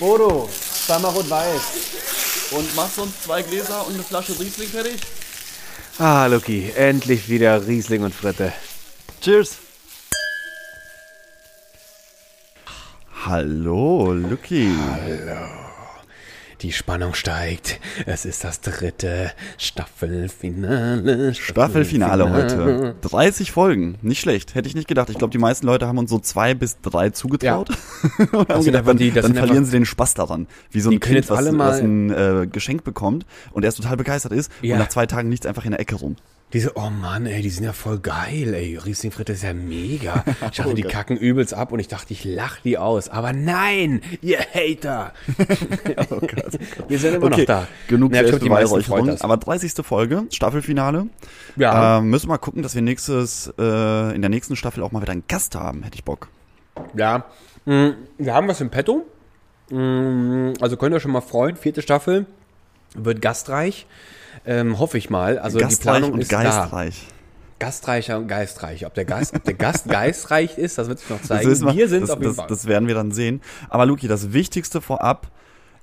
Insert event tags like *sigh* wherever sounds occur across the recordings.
Bodo, zweimal rot-weiß. Und machst uns zwei Gläser und eine Flasche Riesling fertig? Ah, Lucky, endlich wieder Riesling und Fritte. Cheers. Hallo, Lucky. Die Spannung steigt. Es ist das dritte Staffelfinale. Staffelfinale heute. 30 Folgen. Nicht schlecht. Hätte ich nicht gedacht. Ich glaube, die meisten Leute haben uns so zwei bis drei zugetraut. *laughs* Und haben sind gedacht, dann, die- dann verlieren sie den Spaß daran. Wie so ein Kind, was, was ein äh, Geschenk bekommt und erst total begeistert ist Ja. und nach zwei Tagen nichts einfach in der Ecke rum. Diese, oh Mann, ey, die sind ja voll geil, ey. Riesling Fritte ist ja mega. *laughs* Ich dachte, die kacken übelst ab und ich dachte, ich lach die aus. Aber nein, ihr Hater. *laughs* Wir sind immer noch da. genug Ja, ich glaub, die meisten freut Selbstbeweihräucherung. Aber 30. Folge, Staffelfinale. Ja. Ähm, müssen wir mal gucken, dass wir nächstes, äh, in der nächsten Staffel auch mal wieder einen Gast haben. Hätte ich Bock. Ja, mh, wir haben was im Petto. Mh, Also könnt ihr euch schon mal freuen. Vierte Staffel wird gastreich. Ähm, hoffe ich mal. Also die Gastreich Planung und ist da. geistreich. Gastreicher und geistreich. Ob der Gast, ob der Gast geistreich ist, das wird sich noch Das, zeigen. wissen wir, wir sind das, auf jeden das, Fall. das werden wir dann sehen. Aber Luki, das Wichtigste vorab,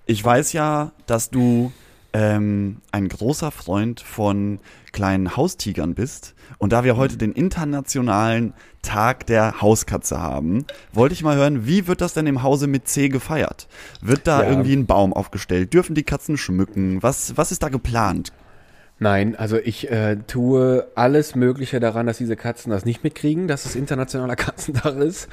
ich weiß ja, dass du ähm, ein großer Freund von kleinen Haustigern bist. Und da wir heute den internationalen Tag der Hauskatze haben, wollte ich mal hören, wie wird das denn im Hause mit C gefeiert? Wird da Ja. irgendwie ein Baum aufgestellt? Dürfen die Katzen schmücken? Was, was ist da geplant? Nein, also ich äh, tue alles Mögliche daran, dass diese Katzen das nicht mitkriegen, dass es internationaler *laughs* Katzentag ist,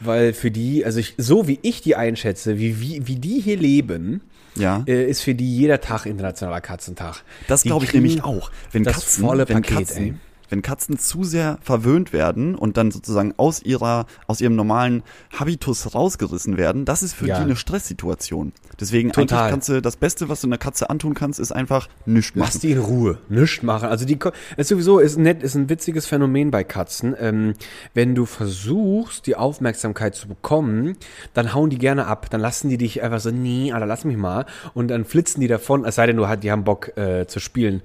weil für die, also ich, so wie ich die einschätze, wie, wie, wie die hier leben, Ja. äh, ist für die jeder Tag internationaler Katzentag. Das glaube ich nämlich auch. Wenn das Katzen, volle wenn Paket, Katzen, ey. Wenn Katzen zu sehr verwöhnt werden und dann sozusagen aus ihrer, aus ihrem normalen Habitus rausgerissen werden, das ist für Ja. die eine Stresssituation. Deswegen Total. eigentlich kannst du, das Beste, was du einer Katze antun kannst, ist einfach nichts Lass machen. die in Ruhe, nichts machen. Also die ist sowieso ist nett, ist ein witziges Phänomen bei Katzen. Ähm, wenn du versuchst, die Aufmerksamkeit zu bekommen, dann hauen die gerne ab. Dann lassen die dich einfach so, nee, Alter, lass mich mal. Und dann flitzen die davon. Es sei denn, du die haben Bock äh, zu spielen.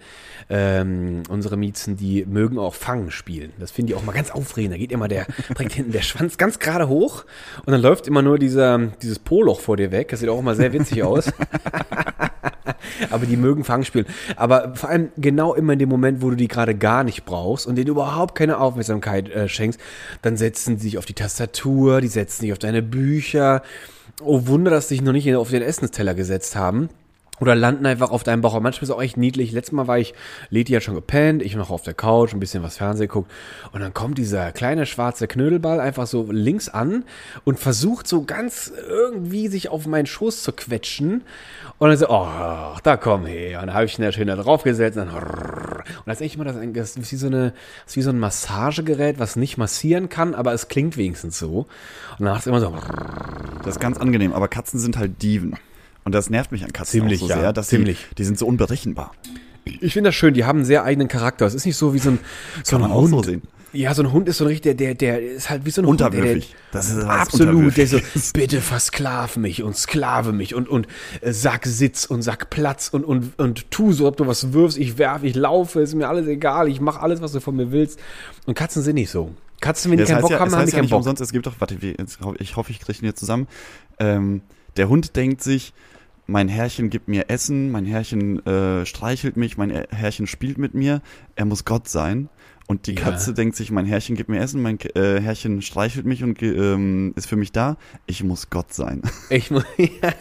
Ähm, unsere Miezen, die mögen auch Fangen spielen. Das finde ich auch mal ganz aufregend. Da geht immer der, *laughs* bringt hinten der Schwanz ganz gerade hoch und dann läuft immer nur dieser, dieses Poloch vor dir weg. Das sieht auch immer sehr witzig aus. *laughs* Aber die mögen Fang spielen. Aber vor allem genau immer in dem Moment, wo du die gerade gar nicht brauchst und denen überhaupt keine Aufmerksamkeit äh, schenkst, dann setzen sie sich auf die Tastatur, die setzen sich auf deine Bücher. Oh Wunder, dass sie sich noch nicht auf den Essensteller gesetzt haben. Oder landen einfach auf deinem Bauch. Aber manchmal ist es auch echt niedlich. Letztes Mal war ich, Leti hat schon gepennt, ich noch auf der Couch, ein bisschen was Fernsehen guckt. Und dann kommt dieser kleine schwarze Knödelball einfach so links an und versucht so ganz irgendwie sich auf meinen Schoß zu quetschen. Und dann so, oh, da komm her. Und dann habe ich ihn da schön da draufgesetzt. Und, dann, und das ist echt immer das, das ist wie so eine, das ist wie so ein Massagegerät, was nicht massieren kann, aber es klingt wenigstens so. Und dann macht es immer so, Das ist ganz angenehm, aber Katzen sind halt Dieven. Und das nervt mich an Katzen Ziemlich, so ja, sehr, dass ziemlich. Die, die sind so unberechenbar. Ich finde das schön, die haben einen sehr eigenen Charakter. Es ist nicht so wie so ein, so ein Hund. so sehen. Ja, so ein Hund ist so ein richtig, der, der, ist halt wie so ein Unterwürfig. Hund. Das Der, ist absolut, der so, bitte versklav mich und sklave mich und, und äh, sag Sitz und sag Platz und, und, und tu so, ob du was wirfst, ich werfe, ich laufe, ist mir alles egal, ich mache alles, was du von mir willst. Und Katzen sind nicht so. Katzen, wenn die Das keinen Bock ja, haben, haben die ja keinen nicht Bock. umsonst, es gibt doch, warte, ich hoffe, ich kriege ihn jetzt zusammen. Ähm, der Hund denkt sich, mein Herrchen gibt mir Essen, mein Herrchen äh, streichelt mich, mein Herrchen spielt mit mir, er muss Gott sein. Und die Ja. Katze denkt sich, mein Herrchen gibt mir Essen, mein äh, Herrchen streichelt mich und ähm, ist für mich da. Ich muss Gott sein. *laughs* Ich muss, *laughs*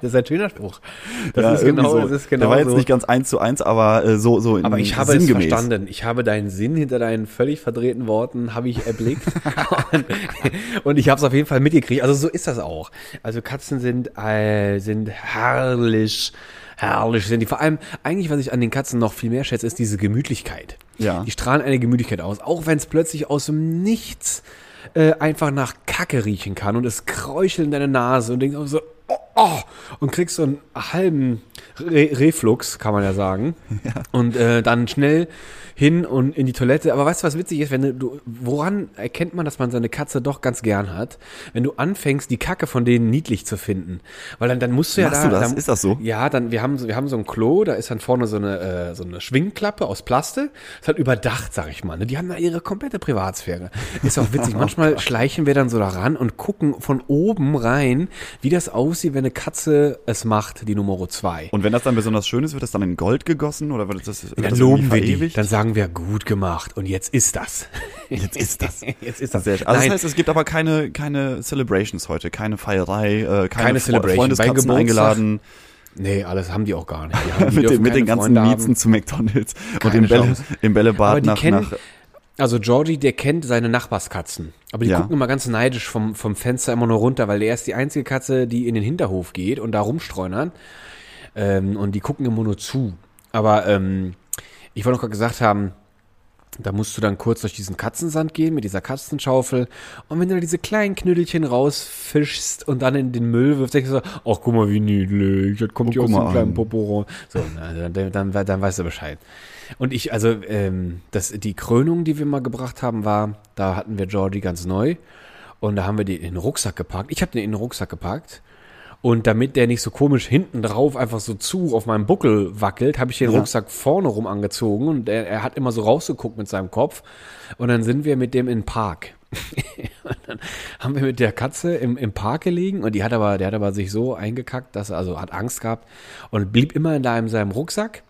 das ist ein schöner Spruch. Das Ja, ist genau, so. das ist Der genau war jetzt so. nicht ganz eins zu eins, aber äh, so so in, Aber ich habe es sinngemäß. verstanden. Ich habe deinen Sinn hinter deinen völlig verdrehten Worten habe ich erblickt *laughs* und, und ich habe es auf jeden Fall mitgekriegt. Also so ist das auch. Also Katzen sind äh, sind herrlich, herrlich sind die. Vor allem eigentlich, was ich an den Katzen noch viel mehr schätze, ist diese Gemütlichkeit. Ja. Die strahlen eine Gemütlichkeit aus, auch wenn es plötzlich aus dem Nichts äh, einfach nach Kacke riechen kann und es kräuchelt in deine Nase und denkst auch so, oh, oh, und kriegst so einen halben Re Reflux, kann man ja sagen. *laughs* Und äh, dann schnell hin und in die Toilette. Aber weißt du, was witzig ist, wenn du, woran erkennt man, dass man seine Katze doch ganz gern hat? Wenn du anfängst, die Kacke von denen niedlich zu finden. Weil dann, dann musst du ja Machst da. du das? Dann, Ist das so? Ja, dann, wir haben, so- wir haben so ein Klo, da ist dann vorne so eine, äh, so eine Schwingklappe aus Plastik. Ist halt überdacht, sag ich mal. Ne? Die haben da ihre komplette Privatsphäre. Ist auch witzig. *laughs* Manchmal schleichen wir dann so da ran und gucken von oben rein, wie das aussieht, wenn eine Katze es macht, die Nummer zwei. Und wenn das dann besonders schön ist, wird das dann in Gold gegossen oder wird das, wird dann das loben wir die. Dann sagen wir, gut gemacht. Und jetzt ist das. *laughs* Jetzt ist das. Jetzt ist das. Sehr. Also das heißt, es gibt aber keine, keine Celebrations heute, keine Feierei, äh, keine, Keine Celebration. Freundeskatzen eingeladen nee, alles haben die auch gar nicht. Die *laughs* mit, den, mit den ganzen Freunde Miezen haben. zu McDonalds und im, Bälle, im Bällebad Aber die nach, kennen, nach also Georgie, der kennt seine Nachbarskatzen. Aber die Ja. gucken immer ganz neidisch vom, vom Fenster immer nur runter, weil der ist die einzige Katze, die in den Hinterhof geht und da rumstreunern. Ähm, und die gucken immer nur zu. Aber ähm, ich wollte noch gerade gesagt haben, da musst du dann kurz durch diesen Katzensand gehen mit dieser Katzenschaufel. Und wenn du da diese kleinen Knüdelchen rausfischst und dann in den Müll wirfst, denkst du so, ach guck mal, wie niedlich, das kommt Oh, hier aus dem kleinen an. Popo raus. So, na, dann, dann, dann, dann weißt du Bescheid. Und ich, also, ähm, das, die Krönung, die wir mal gebracht haben, war, da hatten wir Georgie ganz neu. Und da haben wir die in den Rucksack gepackt. Ich habe den in den Rucksack gepackt. Und damit der nicht so komisch hinten drauf einfach so zu auf meinem Buckel wackelt, habe ich den Ja. Rucksack vorne rum angezogen und er, er hat immer so rausgeguckt mit seinem Kopf. Und dann sind wir mit dem in den Park. *laughs* und dann haben wir mit der Katze im, im Park gelegen und die hat aber, der hat aber sich so eingekackt, dass er also hat Angst gehabt und blieb immer da in seinem Rucksack.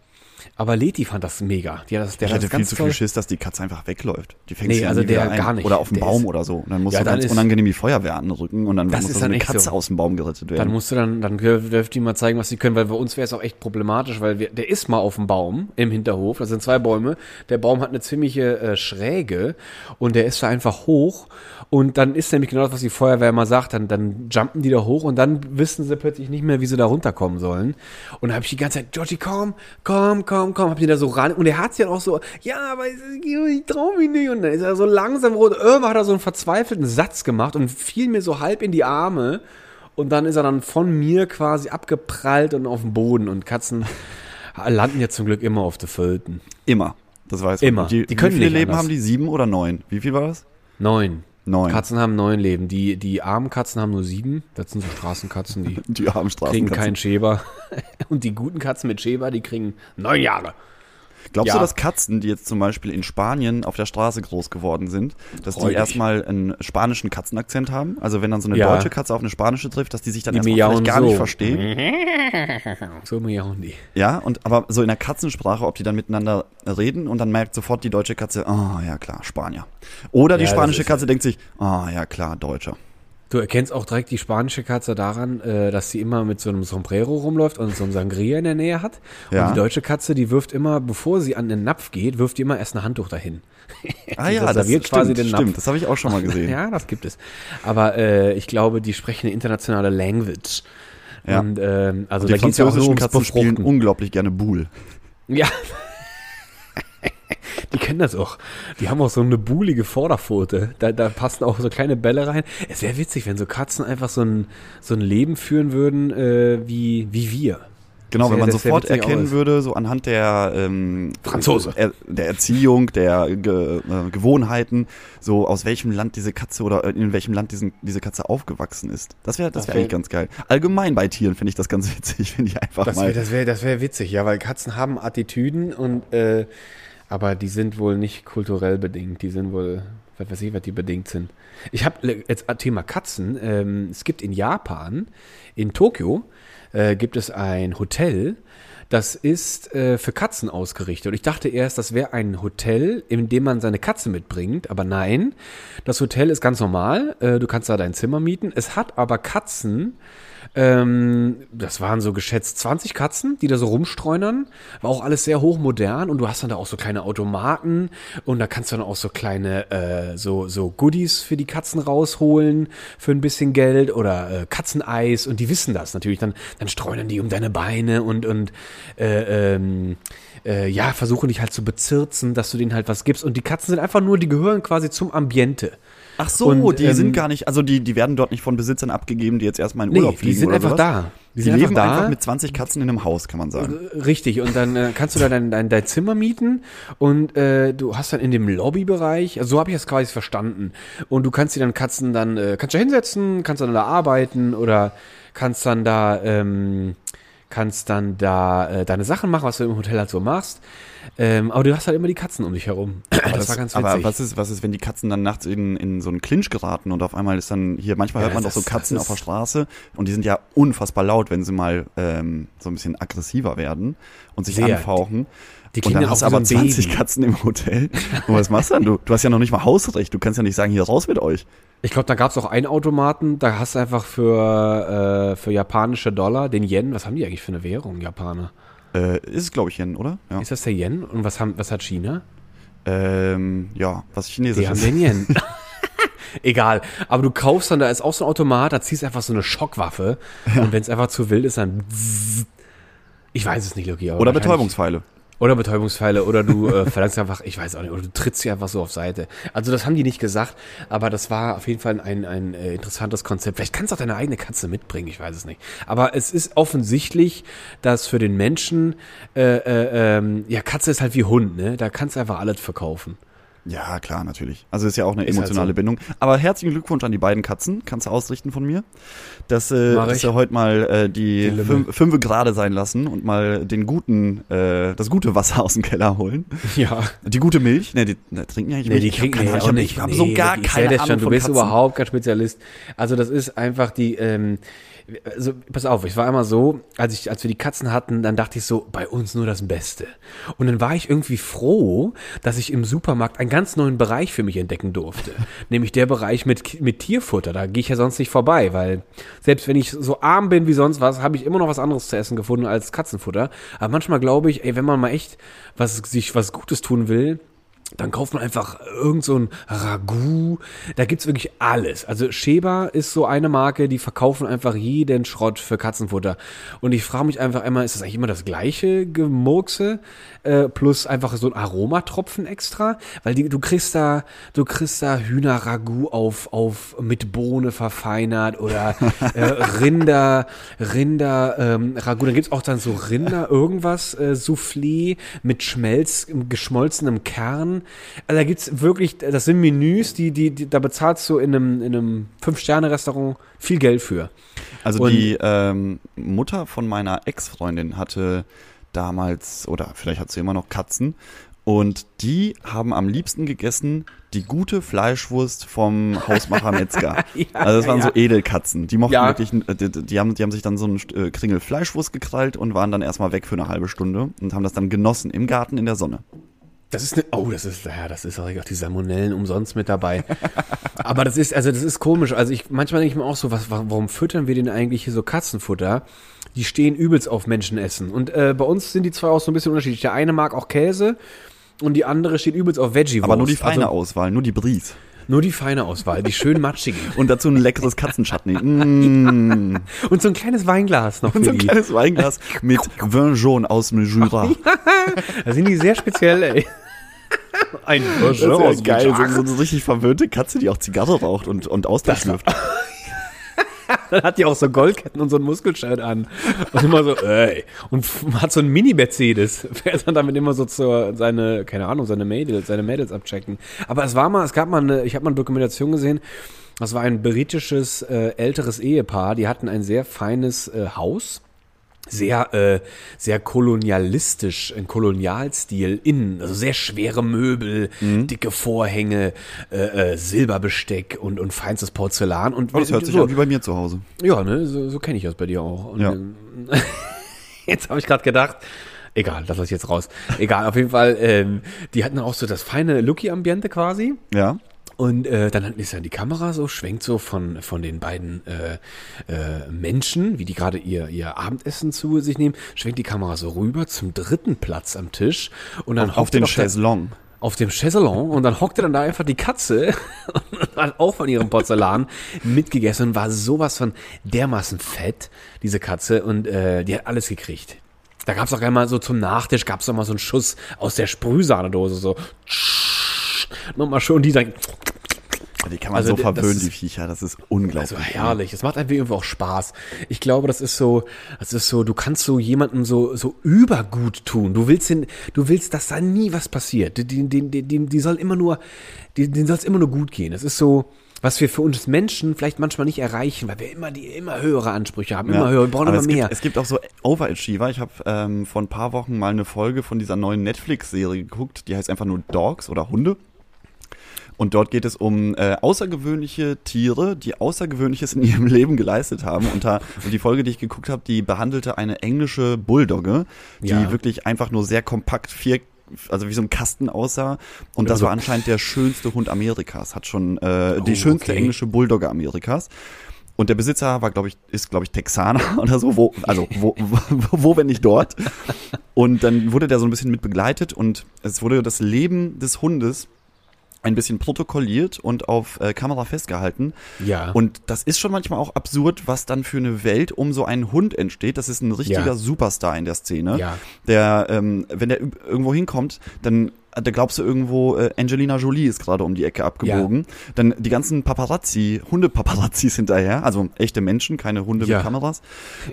Aber Leti fand das mega. Die hat das, der ich hat hatte viel zu viel. Schiss, dass die Katze einfach wegläuft. Die fängt Nee, sich also der gar nicht. Oder auf dem Baum ist- oder so. Und dann muss Ja, so dann ganz unangenehm die Feuerwehr anrücken und dann Das muss so dann eine Katze so. aus dem Baum gerettet werden. Dann musst du dann, dann dürft die mal zeigen, was sie können, weil bei uns wäre es auch echt problematisch, weil wir, der ist mal auf dem Baum im Hinterhof, das sind zwei Bäume, der Baum hat eine ziemliche äh, Schräge und der ist da einfach hoch und dann ist nämlich genau das, was die Feuerwehr mal sagt, dann, dann jumpen die da hoch und dann wissen sie plötzlich nicht mehr, wie sie da runterkommen sollen und dann habe ich die ganze Zeit, Georgie, komm, komm, komm, komm, hab ihn da so ran und er hat sich dann auch so, ja, aber ich trau mich nicht und dann ist er so langsam rot, irgendwann hat er so einen verzweifelten Satz gemacht und fiel mir so halb in die Arme und dann ist er dann von mir quasi abgeprallt und auf dem Boden. Und Katzen landen ja zum Glück immer auf der Föten. Immer. Das weiß Immer. Die, Die können wie viele Leben anders. haben die? Sieben oder neun? Wie viel war das? Neun. Neun. Katzen haben neun Leben. Die, die armen Katzen haben nur sieben. Das sind so Straßenkatzen, die *laughs* Die armen kriegen Straßenkatzen. keinen Schäber. *laughs* Und die guten Katzen mit Schäber, die kriegen neun Jahre. Glaubst Ja. du, dass Katzen, die jetzt zum Beispiel in Spanien auf der Straße groß geworden sind, dass die Freudig. erstmal einen spanischen Katzenakzent haben? Also wenn dann so eine Ja. deutsche Katze auf eine spanische trifft, dass die sich dann Die erstmal vielleicht gar so. nicht verstehen? *laughs* So miauen die. Ja, und aber so in der Katzensprache, ob die dann miteinander reden und dann merkt sofort die deutsche Katze, ah ja klar, Spanier. Oder die Ja, spanische Katze denkt sich, ah ja klar, Deutscher. Du erkennst auch direkt die spanische Katze daran, äh, dass sie immer mit so einem Sombrero rumläuft und so einem Sangria in der Nähe hat. Ja. Und die deutsche Katze, die wirft immer, bevor sie an den Napf geht, wirft die immer erst ein Handtuch dahin. Ah *laughs* ja, das stimmt, quasi den Napf. stimmt. Das habe ich auch schon mal gesehen. *laughs* Ja, das gibt es. Aber äh, ich glaube, die sprechen eine internationale Language. Ja. Und ähm, also die da geht's ja auch französischen Katzen spielen unglaublich gerne Buhl. Ja. Die kennen das auch. Die haben auch so eine buhlige Vorderpfote. Da, da passen auch so kleine Bälle rein. Es wäre witzig, wenn so Katzen einfach so ein, so ein Leben führen würden äh, wie, wie wir. Genau, Das wenn man das sofort erkennen aus. würde, so anhand der ähm, Franzose. Er, der Erziehung, der Ge, äh, Gewohnheiten, so aus welchem Land diese Katze oder äh, in welchem Land diesen, diese Katze aufgewachsen ist. Das wäre das Das wär wär- eigentlich ganz geil. Allgemein bei Tieren finde ich das ganz *laughs* witzig, finde ich einfach Das mal. wäre das wär, das wär witzig, ja, weil Katzen haben Attitüden und äh, aber die sind wohl nicht kulturell bedingt. Die sind wohl, was weiß ich, was die bedingt sind. Ich habe jetzt Thema Katzen. Ähm, es gibt in Japan, in Tokio, äh, gibt es ein Hotel, das ist äh, für Katzen ausgerichtet. Und ich dachte erst, das wäre ein Hotel, in dem man seine Katze mitbringt. Aber nein, das Hotel ist ganz normal. Äh, du kannst da dein Zimmer mieten. Es hat aber Katzen. Ähm, das waren so geschätzt 20 Katzen, die da so rumstreunern. War auch alles sehr hochmodern und du hast dann da auch so kleine Automaten und da kannst du dann auch so kleine äh, so so Goodies für die Katzen rausholen für ein bisschen Geld oder äh, Katzeneis und die wissen das natürlich. Dann dann streunern die um deine Beine und und äh, ähm, äh, ja versuchen dich halt zu bezirzen, dass du denen halt was gibst und die Katzen sind einfach nur, die gehören quasi zum Ambiente. Ach so, Und, die ähm, sind gar nicht, also die, die werden dort nicht von Besitzern abgegeben, die jetzt erstmal in Nee, Urlaub die fliegen sind oder einfach sowas? da. Die, sind einfach leben da. einfach mit 20 Katzen in einem Haus, kann man sagen. Richtig, und dann äh, kannst du da dein, dein, dein Zimmer mieten und äh, du hast dann in dem Lobbybereich, also so habe ich das quasi verstanden. Und du kannst dir dann Katzen dann, äh, kannst da hinsetzen, kannst dann da arbeiten oder kannst dann da, ähm, kannst dann da äh, deine Sachen machen, was du im Hotel halt so machst. Ähm, aber du hast halt immer die Katzen um dich herum. Aber das, war ganz witzig. Aber was ist, was ist, wenn die Katzen dann nachts in, in so einen Clinch geraten und auf einmal ist dann hier, manchmal Ja, hört man doch so Katzen auf der Straße und die sind ja unfassbar laut, wenn sie mal ähm, so ein bisschen aggressiver werden und sich Sehr. anfauchen. Die und dann hast du so aber ein 20 Baby. Katzen im Hotel. Und was machst du dann? Du, du hast ja noch nicht mal Hausrecht. Du kannst ja nicht sagen, hier raus mit euch. Ich glaube, da gab es auch einen Automaten, da hast du einfach für, äh, für japanische Dollar den Yen, was haben die eigentlich für eine Währung, Japaner? Äh, ist es, glaube ich, Yen, oder? Ja. Ist das der Yen? Und was, haben, was hat China? Ähm, ja, was Chinesisch Die haben den Yen. *laughs* *laughs* Egal, aber du kaufst dann, da ist auch so ein Automat, da ziehst du einfach so eine Schockwaffe und wenn es einfach zu wild ist, dann *laughs* ich weiß es nicht, Loki. Oder Betäubungspfeile. Oder Betäubungspfeile oder du äh, *laughs* verlangst einfach, ich weiß auch nicht, oder du trittst sie einfach so auf Seite. Also das haben die nicht gesagt, aber das war auf jeden Fall ein, ein äh, interessantes Konzept. Vielleicht kannst du auch deine eigene Katze mitbringen, ich weiß es nicht. Aber es ist offensichtlich, dass für den Menschen, äh, äh, ähm, ja, Katze ist halt wie Hund, ne? Da kannst du einfach alles verkaufen. Ja, klar, natürlich. Also ist ja auch eine Ist halt emotionale so. Bindung. Aber herzlichen Glückwunsch an die beiden Katzen. Kannst du ausrichten von mir. Dass, äh, dass wir heute mal äh, die Die fünf, gerade sein lassen und mal den guten, äh, das gute Wasser *laughs* aus dem Keller holen. Ja. Die gute Milch. Ne, die ne, trinken ja nicht Nee, Milch. die Ich hab kriegen keine nee, ich nicht. Ich habe Nee, so gar keine Ahnung schon, Du bist Katzen. überhaupt kein Spezialist. Also das ist einfach die, ähm, also pass auf, ich war immer so, als ich, als wir die Katzen hatten, dann dachte ich so, bei uns nur das Beste. Und dann war ich irgendwie froh, dass ich im Supermarkt einen ganz neuen Bereich für mich entdecken durfte. *laughs* Nämlich der Bereich mit, mit Tierfutter. Da gehe ich ja sonst nicht vorbei, weil selbst wenn ich so arm bin wie sonst was, habe ich immer noch was anderes zu essen gefunden als Katzenfutter. Aber manchmal glaube ich, ey, wenn man mal echt was, sich was Gutes tun will, dann kauft man einfach irgend so ein Ragout. Da gibt's wirklich alles. Also Sheba ist so eine Marke, die verkaufen einfach jeden Schrott für Katzenfutter. Und ich frage mich einfach immer, ist das eigentlich immer das gleiche Gemurkse äh, plus einfach so ein Aromatropfen extra? Weil die, du kriegst da, du kriegst da Hühnerragout auf, auf mit Bohne verfeinert oder äh, *laughs* Rinder, Rinder ähm, Ragout. Dann gibt's auch dann so Rinder irgendwas äh, Soufflé mit Schmelz, geschmolzenem Kern. Also da gibt's wirklich, das sind Menüs, die, die, die da bezahlst du in einem, in einem Fünf-Sterne-Restaurant viel Geld für. Also Und- die ähm, Mutter von meiner Ex-Freundin hatte damals, oder vielleicht hat sie immer noch Katzen, und die haben am liebsten gegessen die gute Fleischwurst vom Hausmacher Metzger. *laughs* Ja, also das waren ja. so Edelkatzen. Die mochten Ja. wirklich, äh, die, die, haben, die haben sich dann so einen äh, Kringel Fleischwurst gekrallt und waren dann erstmal weg für eine halbe Stunde und haben das dann genossen im Garten in der Sonne. Das ist eine, oh, das ist, ja, das ist auch die Salmonellen umsonst mit dabei. *laughs* Aber das ist, also das ist komisch. Also ich, manchmal denke ich mir auch so, was, warum füttern wir denn eigentlich hier so Katzenfutter? Die stehen übelst auf Menschenessen. Und äh, bei uns sind die zwei auch so ein bisschen unterschiedlich. Der eine mag auch Käse und die andere steht übelst auf Veggie-Wurst. Aber nur die feine also, Auswahl, nur die Bries. Nur die feine Auswahl, die schön matschigen. Und dazu ein leckeres Katzenchutney. *laughs* Mm. Und so ein kleines Weinglas noch für Und so ein die. kleines Weinglas *laughs* mit Vin jaune aus dem Jura. *laughs* Da sind die sehr speziell, ey. Ein Das ist ja geil, so, so eine richtig verwöhnte Katze, die auch Zigarre raucht und, und Austausch. *laughs* Dann hat die auch so Goldketten und so ein Muskelshirt an. Und immer so, ey. Und hat so ein Mini-Mercedes. *laughs* Fährt dann damit immer so zur, seine, keine Ahnung, seine Mädels, seine Mädels abchecken. Aber es war mal, es gab mal eine, ich habe mal eine Dokumentation gesehen, das war ein britisches äh, älteres Ehepaar, die hatten ein sehr feines äh, Haus. Sehr, äh, sehr kolonialistisch, ein Kolonialstil innen, also sehr schwere Möbel, Mhm. dicke Vorhänge, äh, äh, Silberbesteck und, und feinstes Porzellan. Und Oh, das hört sich so, an wie bei mir zu Hause. ja, ne, so, so kenne ich das bei dir auch. Und, Ja. ähm, *laughs* jetzt habe ich gerade gedacht, egal, das lasse ich jetzt raus. Egal, auf jeden Fall, ähm, die hatten auch so das feine Lucky-Ambiente quasi. Ja. Und äh, dann ist dann die Kamera so, schwenkt so von, von den beiden äh, äh, Menschen, wie die gerade ihr, ihr Abendessen zu sich nehmen, schwenkt die Kamera so rüber zum dritten Platz am Tisch. Und dann Auf, auf den Chaiselong. auf dem Chaiselon und dann hockte dann da einfach die Katze *laughs* und hat auch von ihrem Porzellan mitgegessen und war sowas von dermaßen fett, diese Katze, und äh, die hat alles gekriegt. Da gab's auch einmal so zum Nachtisch, gab's noch mal so einen Schuss aus der Sprühsahnedose, so nochmal schon die dann Die kann man Also, so verwöhnen, die Viecher. Das ist unglaublich. Also herrlich. Es macht einfach irgendwie auch Spaß. Ich glaube, das ist so, das ist so, du kannst so jemandem so, so übergut tun. Du willst den, du willst, dass da nie was passiert. Die, die, die, die, die soll immer nur, denen soll es immer nur gut gehen. Das ist so, was wir für uns Menschen vielleicht manchmal nicht erreichen, weil wir immer die, immer höhere Ansprüche haben, immer höher, wir brauchen Aber immer es mehr. Gibt, es gibt auch so Overachiever. Ich habe ähm, vor ein paar Wochen mal eine Folge von dieser neuen Netflix-Serie geguckt, die heißt einfach nur Dogs oder Hunde. Und dort geht es um äh, außergewöhnliche Tiere, die Außergewöhnliches in ihrem *laughs* Leben geleistet haben. Und, da, und die Folge, die ich geguckt habe, die behandelte eine englische Bulldogge, die Ja. wirklich einfach nur sehr kompakt vier also wie so ein Kasten aussah. Und das Also- war anscheinend der schönste Hund Amerikas. Hat schon äh, die Oh, schönste okay. englische Bulldogge Amerikas. Und der Besitzer war, glaube ich, ist, glaube ich, Texaner *laughs* oder so, wo, also wo, wo, *laughs* wo, wenn nicht dort. Und dann wurde der so ein bisschen mit begleitet und es wurde das Leben des Hundes ein bisschen protokolliert und auf äh, Kamera festgehalten. Ja. Und das ist schon manchmal auch absurd, was dann für eine Welt um so einen Hund entsteht. Das ist ein richtiger Ja. Superstar in der Szene. Ja. Der, ähm, wenn der irgendwo hinkommt, dann da glaubst du irgendwo, äh, Angelina Jolie ist gerade um die Ecke abgebogen. Dann die ganzen Paparazzi, Hunde-Paparazzis *laughs* hinterher, also echte Menschen, keine Hunde Ja. mit Kameras.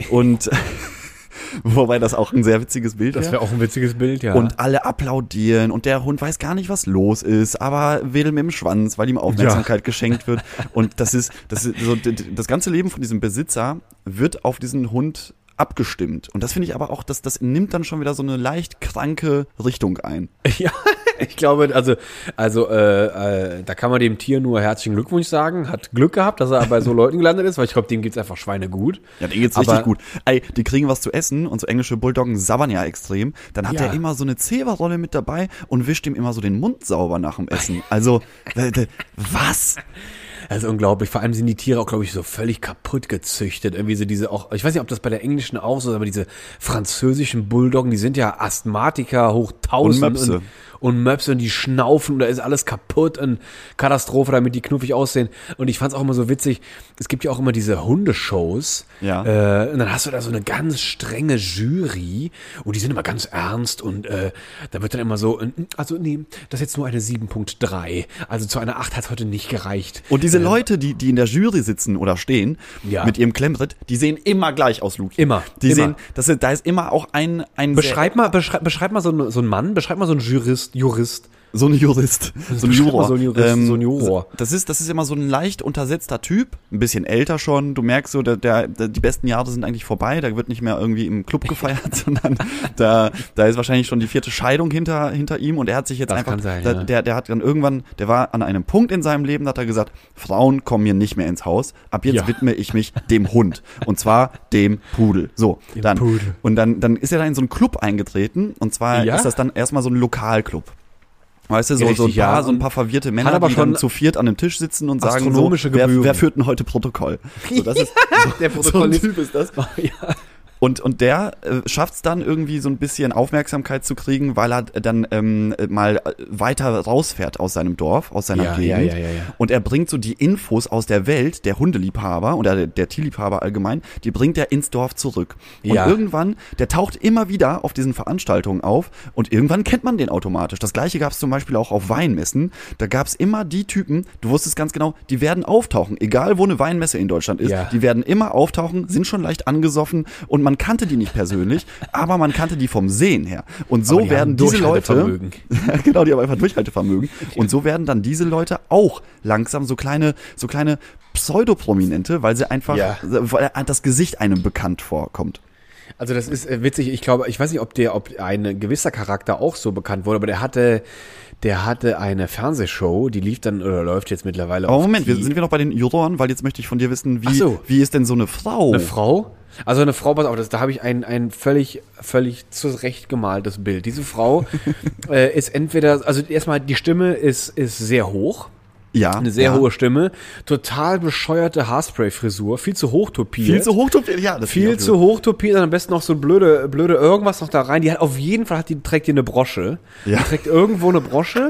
Und *laughs* *laughs* wobei das auch ein sehr witziges Bild das wäre. auch ein witziges Bild, ja. Und alle applaudieren und der Hund weiß gar nicht, was los ist, aber wedelt mit dem Schwanz, weil ihm Aufmerksamkeit geschenkt wird. Und das ist, das ist so, das ganze Leben von diesem Besitzer wird auf diesen Hund abgestimmt. Und das finde ich aber auch, dass das nimmt dann schon wieder so eine leicht kranke Richtung ein. *laughs* Ja, *laughs* ich glaube, also, also äh, äh, da kann man dem Tier nur herzlichen Glückwunsch sagen. Hat Glück gehabt, dass er bei so Leuten gelandet ist, weil ich glaube, dem geht's einfach Schweine gut. Ja, denen geht's Aber- richtig gut. Ey, die kriegen was zu essen und so englische Bulldoggen sabbern ja extrem. Dann hat Ja. er immer so eine Zeberrolle mit dabei und wischt ihm immer so den Mund sauber nach dem Essen. Also, *laughs* was? Also unglaublich. Vor allem sind die Tiere auch, glaube ich, so völlig kaputt gezüchtet. Irgendwie so diese auch, ich weiß nicht, ob das bei der englischen auch so ist, aber diese französischen Bulldoggen, die sind ja Asthmatiker hoch tausend. Und Möpse. Und, und Möpse und die schnaufen und da ist alles kaputt und Katastrophe, damit die knuffig aussehen. Und ich fand es auch immer so witzig, es gibt ja auch immer diese Hundeshows. Ja. Äh, und dann hast du da so eine ganz strenge Jury und die sind immer ganz ernst und äh, da wird dann immer so, äh, also nee, das ist jetzt nur eine 7.3. Also zu einer 8 hat heute nicht gereicht. Und diese Leute, die, die in der Jury sitzen oder stehen, Ja. mit ihrem Klemmbrett, die sehen immer gleich aus, Luki. Immer, Die immer. sehen, das da ist immer auch ein, ein Beschreib mal, beschreib, beschreib mal so, einen- so einen Mann, beschreib mal so einen Jurist, Jurist. So ein Jurist, so ein Juror. Ähm, so einen Jurist, so ein Juror. Das ist, das ist immer so ein leicht untersetzter Typ, ein bisschen älter schon. Du merkst so, der, der, die besten Jahre sind eigentlich vorbei. Da wird nicht mehr irgendwie im Club gefeiert, *laughs* sondern da, da ist wahrscheinlich schon die vierte Scheidung hinter, hinter ihm und er hat sich jetzt Das einfach, sein, da, ja. der, der hat dann irgendwann, der war an einem Punkt in seinem Leben, da hat er gesagt, Frauen kommen mir nicht mehr ins Haus. Ab jetzt Ja. widme ich mich dem Hund. Und zwar dem Pudel. So, dann. Pudel. Und dann, dann ist er da in so einen Club eingetreten und zwar Ja? ist das dann erstmal so ein Lokalclub. Weißt du, so, so, ein Richtig, paar, ja. so ein paar verwirrte Männer, aber die schon dann zu viert an einem Tisch sitzen und sagen so, wer, wer führt denn heute Protokoll? So, das ist, *laughs* so, Der *laughs* so Protokollist. Typ ist das. *laughs* ja. Und, und der äh, schafft es dann irgendwie so ein bisschen Aufmerksamkeit zu kriegen, weil er dann ähm, mal weiter rausfährt aus seinem Dorf, aus seiner Ja, Gegend. ja, ja, ja, ja. Und er bringt so die Infos aus der Welt, der Hundeliebhaber oder der, der Tierliebhaber allgemein, die bringt er ins Dorf zurück. Und irgendwann, der taucht immer wieder auf diesen Veranstaltungen auf und irgendwann kennt man den automatisch. Das gleiche gab es zum Beispiel auch auf Weinmessen. Da gab es immer die Typen, du wusstest ganz genau, die werden auftauchen, egal wo eine Weinmesse in Deutschland ist, die werden immer auftauchen, sind schon leicht angesoffen und man kannte die nicht persönlich, aber man kannte die vom Sehen her. Und so die werden diese Leute, *laughs* genau, die haben einfach Durchhaltevermögen. Und so werden dann diese Leute auch langsam so kleine, so kleine Pseudoprominente, weil sie einfach, Ja. weil das Gesicht einem bekannt vorkommt. Also das ist äh, witzig. Ich glaube, ich weiß nicht, ob der, ob ein gewisser Charakter auch so bekannt wurde, aber der hatte, der hatte eine Fernsehshow, die lief dann oder läuft jetzt mittlerweile. Aber auf Moment, wir, Ki- sind wir noch bei den Juroren, weil jetzt möchte ich von dir wissen, wie, so. wie ist denn so eine Frau? eine Frau. Also eine Frau, pass auf, das, da habe ich ein, ein völlig, völlig zurecht gemaltes Bild. Diese Frau *laughs* äh, ist entweder, also erstmal die Stimme ist, ist sehr hoch. Ja, Eine sehr ja. hohe Stimme, total bescheuerte Haarspray-Frisur, viel zu hoch topiert. Viel zu hoch, ja, das Viel zu hoch topiert, dann am besten noch so ein blöde, blöde irgendwas noch da rein. Die hat auf jeden Fall hat die trägt die eine Brosche. Ja. Die trägt irgendwo eine Brosche.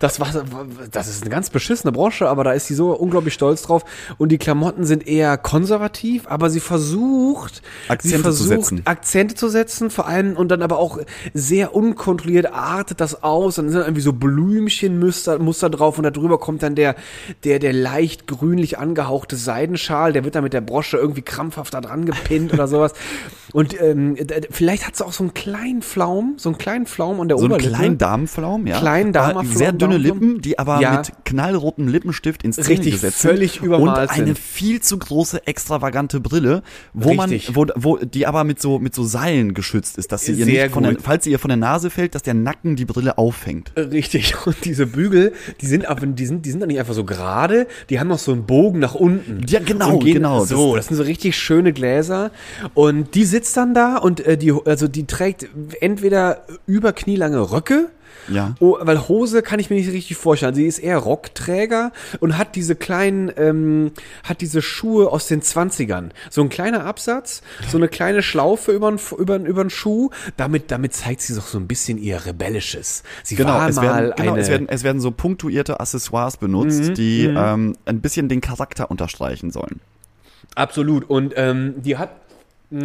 Das war, das ist eine ganz beschissene Brosche, aber da ist sie so unglaublich stolz drauf. Und die Klamotten sind eher konservativ, aber sie versucht, Akzente sie zu versucht, setzen. Akzente zu setzen, vor allem und dann aber auch sehr unkontrolliert artet das aus. Dann sind irgendwie so Blümchenmuster Muster drauf und darüber kommt dann der der, der, der leicht grünlich angehauchte Seidenschal, der wird da mit der Brosche irgendwie krampfhaft da dran gepinnt oder sowas. *laughs* Und ähm, vielleicht hat sie auch so einen kleinen Flaum, so einen kleinen Flaum an der So einen Oberlippe. kleinen Damenflaum, ja. Kleinen Damenflaum, Sehr dünne. Lippen, die aber Ja. mit knallrotem Lippenstift ins Szene Richtig, gesetzt völlig sind. Und eine sind. viel zu große, extravagante Brille, wo Richtig. man, wo, wo, die aber mit so, mit so Seilen geschützt ist, dass sie ihr Sehr nicht von der, falls sie ihr von der Nase fällt, dass der Nacken die Brille auffängt. Richtig. *laughs* Und diese Bügel, die sind aber, die sind, die sind dann nicht einfach so gerade, die haben noch so einen Bogen nach unten. Ja, genau, genau. So, Das- das, sind so richtig schöne Gläser. Und die sitzt dann da und äh, die, also die trägt entweder über knielange Röcke. Ja. Oh, weil Hose kann ich mir nicht richtig vorstellen. Sie ist eher Rockträger und hat diese kleinen, ähm, hat diese Schuhe aus den 20ern. So ein kleiner Absatz, so eine kleine Schlaufe über über über Schuh. Damit, damit zeigt sie doch so ein bisschen ihr Rebellisches. Sie Genau, war es mal werden, genau eine, es, werden, es werden so punktuierte Accessoires benutzt, die ähm, ein bisschen den Charakter unterstreichen sollen. Absolut. Und ähm, die hat,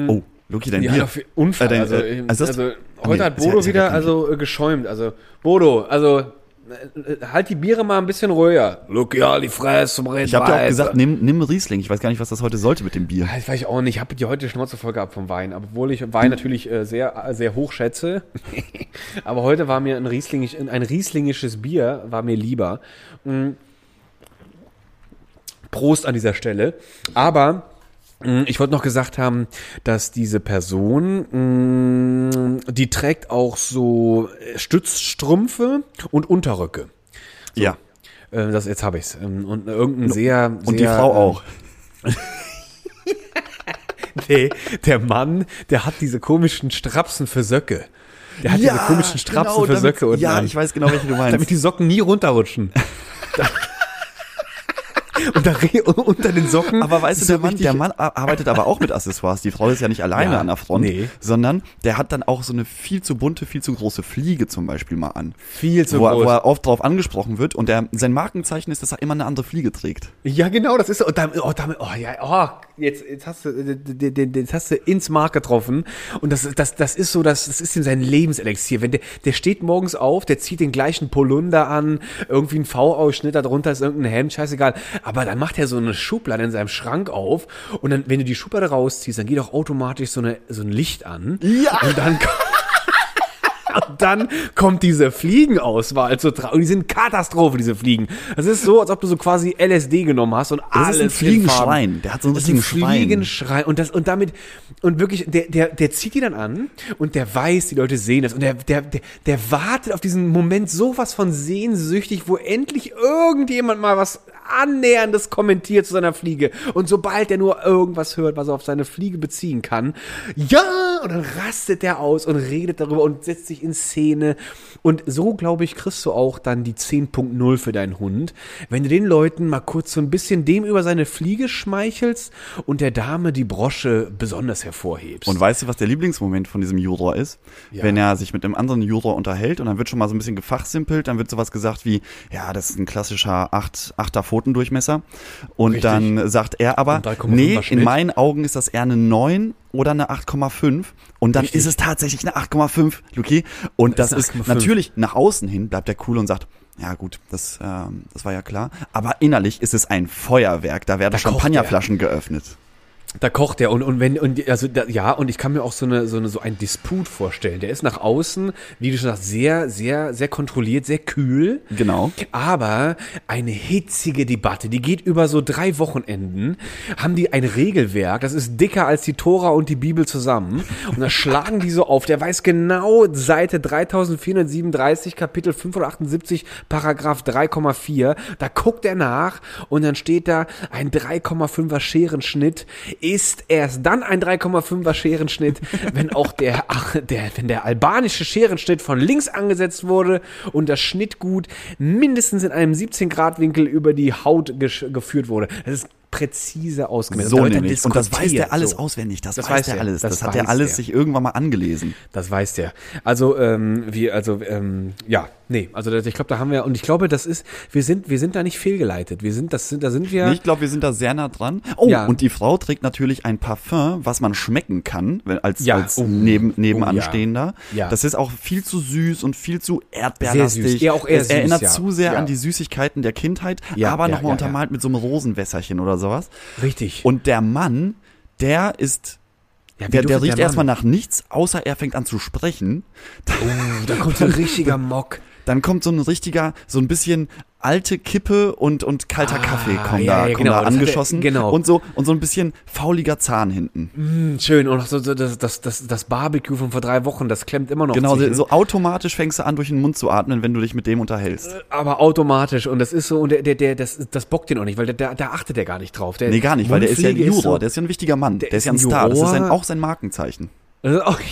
Oh, Loki, dein die Bier. Unfall. Äh, dein- also, äh, also, also Ah, heute nee, hat ja- Bodo ja wieder weg, also äh, geschäumt. Also Bodo, also äh, halt die Biere mal ein bisschen ruhiger. Look ja, die Fresse, Ich habe dir auch gesagt, nimm, nimm Riesling. Ich weiß gar nicht, was das heute sollte mit dem Bier. Das weiß ich auch nicht. Ich habe die heute die Schnauze voll gehabt vom Wein. Obwohl ich Wein natürlich äh, sehr, äh, sehr hoch schätze. *laughs* Aber heute war mir ein, Riesling, ein rieslingisches Bier war mir lieber. Mm. Prost an dieser Stelle. Aber ich wollte noch gesagt haben, dass diese Person, mm, die trägt auch so äh, Stützstrümpfe und Unterröcke. Ja. Äh, Das, jetzt habe ich's. Ähm, Und irgendein sehr, Und die sehr, Frau äh, auch. *laughs* Nee, der Mann, der hat diese komischen Strapsen für Söcke. Der hat diese komischen Strapsen genau, für damit- Söcke unten Ja, an, ich weiß genau, welche du *laughs* meinst. damit die Socken nie runterrutschen. *laughs* Da- Und da re- unter den Socken. Aber weißt du, der Mann, der Mann ar- arbeitet aber auch mit Accessoires. Die Frau ist ja nicht alleine Ja, an der Front, nee. sondern der hat dann auch so eine viel zu bunte, viel zu große Fliege zum Beispiel mal an. Viel zu wo, er- groß. wo er oft drauf angesprochen wird und der, sein Markenzeichen ist, dass er immer eine andere Fliege trägt. Ja, genau, das ist so. Und damit, oh, damit, oh, ja, oh, jetzt, jetzt hast du, äh, jetzt hast du ins Mark getroffen. Und das, das, das ist so, das, das ist ihm sein Lebenselixier. Wenn der, der steht morgens auf, der zieht den gleichen Polunder an, irgendwie ein V-Ausschnitt, darunter ist irgendein Hemd, scheißegal. Aber dann macht er so eine Schublade in seinem Schrank auf. Und dann, wenn du die Schublade rausziehst, dann geht auch automatisch so, eine, so ein Licht an. Ja. Und dann, Und dann kommt diese Fliegenauswahl zur Tra Und die sind Katastrophe, diese Fliegen. Das ist so, als ob du so quasi LSD genommen hast und Das alles ist ein in Fliegenschwein. Der hat so einen richtigen Schwein. Fliegenschrein. Und das, und damit, und wirklich, der, der, der zieht die dann an und der weiß, die Leute sehen das. Und der, der, der, der wartet auf diesen Moment sowas von sehnsüchtig, wo endlich irgendjemand mal was annäherndes kommentiert zu seiner Fliege. Und sobald er nur irgendwas hört, was er auf seine Fliege beziehen kann, ja, und dann rastet er aus und redet darüber und setzt sich in Szene. Und so, glaube ich, kriegst du auch dann die 10.0 für deinen Hund. Wenn du den Leuten mal kurz so ein bisschen dem über seine Fliege schmeichelst und der Dame die Brosche besonders hervorhebst. Und weißt du, was der Lieblingsmoment von diesem Juror ist? Ja. Wenn er sich mit einem anderen Juror unterhält und dann wird schon mal so ein bisschen gefachsimpelt, dann wird sowas gesagt wie, ja, das ist ein klassischer 8, 8er Pfotendurchmesser. Und Richtig. dann sagt er aber, Und 3,5er nee, in meinen Augen ist das eher eine 9 oder eine 8,5. Und dann Richtig. ist es tatsächlich eine 8,5, Luki. Und Das ist ist, eine 8,5. natürlich nach außen hin bleibt er cool und sagt, ja gut, das, ähm, das war ja klar. Aber innerlich ist es ein Feuerwerk. Da werden Da Champagnerflaschen geöffnet. Da kocht er und, und wenn, und also da, ja, und ich kann mir auch so eine, so eine, so ein Disput vorstellen. Der ist nach außen, wie du schon sagst, sehr, sehr, sehr kontrolliert, sehr kühl. Genau. Aber eine hitzige Debatte, die geht über so drei Wochenenden, haben die ein Regelwerk, das ist dicker als die Tora und die Bibel zusammen. Und da schlagen die so auf, der weiß genau Seite 3437, Kapitel 578, Paragraph 3,4. Da guckt er nach und dann steht da ein 3,5er Scherenschnitt ist erst dann ein 3,5er Scherenschnitt, *laughs* wenn auch der, der, wenn der albanische Scherenschnitt von links angesetzt wurde und das Schnittgut mindestens in einem 17 Grad Winkel über die Haut geführt wurde. Das ist präzise ausgemessen. So dann nämlich. Und das weiß der alles so. auswendig. Das, Das weiß weiß der der. alles. Das, Das hat er weiß alles der. sich irgendwann mal angelesen. Das weiß der. Also, ähm, wie, also, ähm, ja, Nee, also das, ich glaube, da haben wir, und ich glaube, das ist, wir sind, wir sind da nicht fehlgeleitet. Wir sind, das sind, da sind wir. Nee, ich glaube, wir sind da sehr nah dran. Oh, Ja. und die Frau trägt natürlich ein Parfum, was man schmecken kann, wenn- als, Ja. als Oh. neben, Oh, nebenanstehender. ja. Das ist auch viel zu süß und viel zu erdbeerlastig. Sehr süß. Ja, auch eher es süß, erinnert ja. zu sehr Ja. an die Süßigkeiten der Kindheit, Ja, aber ja, nochmal ja, untermalt mit so einem Rosenwässerchen oder sowas. Richtig. Und der Mann, der ist, ja, der, der riecht erstmal nach nichts, außer er fängt an zu sprechen. Oh, da kommt so ein richtiger *laughs* Mock. Dann kommt so ein richtiger, so ein bisschen alte Kippe und, und kalter Ah, Kaffee kommen ja, da, ja, kommen genau, da angeschossen. genau. Und so, und so ein bisschen fauliger Zahn hinten. Hm, schön. Und auch so, so das, das, das, das Barbecue von vor drei Wochen, das klemmt immer noch. Genau, zwischen. so automatisch fängst du an, durch den Mund zu atmen, wenn du dich mit dem unterhältst. aber automatisch. Und das ist so, und der, der, der das, das bockt den auch nicht, weil der, der, da achtet er gar nicht drauf. Der Nee, gar nicht, weil der ist ja ein Juror, so- der ist ja ein wichtiger Mann, der, der ist ja ein ist ein Star, das ist Juror. auch sein Markenzeichen. Also, auch- *laughs*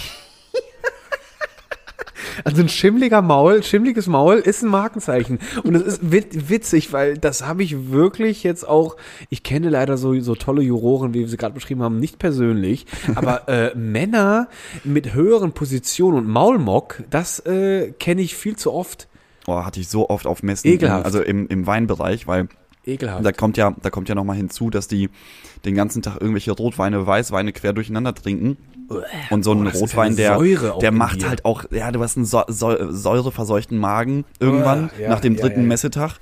also ein schimmliger Maul, schimmliges Maul ist ein Markenzeichen. Und das ist wit witzig, weil das habe ich wirklich jetzt auch, ich kenne leider so, so tolle Juroren, wie wir sie gerade beschrieben haben, nicht persönlich, aber *laughs* äh, Männer mit höheren Positionen und Maulmock, das äh, kenne ich viel zu oft. Oh, hatte ich so oft auf Messen, Ekelhaft. also im, im Weinbereich, weil Ekelhaft. da kommt ja, da kommt ja nochmal hinzu, dass die den ganzen Tag irgendwelche Rotweine, Weißweine quer durcheinander trinken. Und so ein Oh, Rotwein, eine der, der macht halt auch, ja, du hast einen so, so, säureverseuchten Magen irgendwann Ja, nach dem ja, dritten ja, ja. Messetag.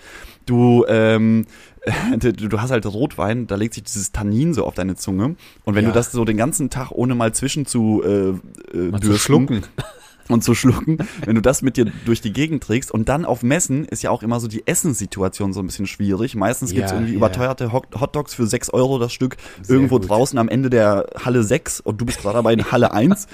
Du, ähm, *laughs* du, du hast halt Rotwein, da legt sich dieses Tannin so auf deine Zunge. Und wenn Ja. du das so den ganzen Tag ohne mal zwischen zu, äh, äh, dürsten schlucken. Und zu schlucken, wenn du das mit dir durch die Gegend trägst und dann auf Messen ist ja auch immer so die Essenssituation so ein bisschen schwierig. Meistens gibt's Ja, irgendwie ja. überteuerte Hot Hotdogs für 6 Euro das Stück irgendwo gut. draußen am Ende der Halle 6 und du bist gerade dabei in Halle 1.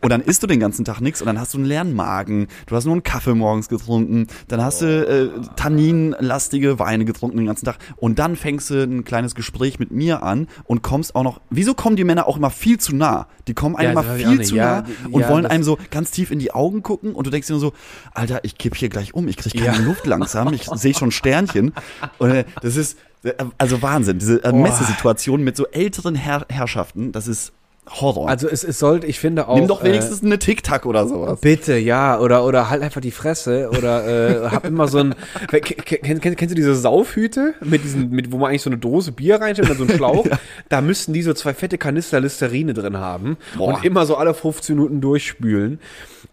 Und dann isst du den ganzen Tag nichts und dann hast du einen leeren Magen. Du hast nur einen Kaffee morgens getrunken. Dann hast du äh, tanninlastige Weine getrunken den ganzen Tag. Und dann fängst du ein kleines Gespräch mit mir an und kommst auch noch. Wieso kommen die Männer auch immer viel zu nah? Die kommen einem Ja, immer viel zu nah und ja, wollen einem so ganz tief in die Augen gucken und du denkst dir nur so, Alter, ich kipp hier gleich um, ich krieg keine. Luft langsam, ich sehe schon Sternchen. Und äh, das ist äh, also Wahnsinn, diese äh, Messesituation mit so älteren Herr Herrschaften, das ist Horror. Also es, es sollte, ich finde auch. Nimm doch äh, wenigstens eine Tic-Tac oder sowas. Bitte, ja, oder, oder halt einfach die Fresse oder äh, hab immer so ein. *laughs* Ke- ke- Kenn, kenn, kennst du diese Saufhüte, mit diesen, mit, wo man eigentlich so eine Dose Bier reinstellt und dann so einen *laughs* Schlauch? Da müssten die so zwei fette Kanister Listerine drin haben Boah. und immer so alle 15 Minuten durchspülen.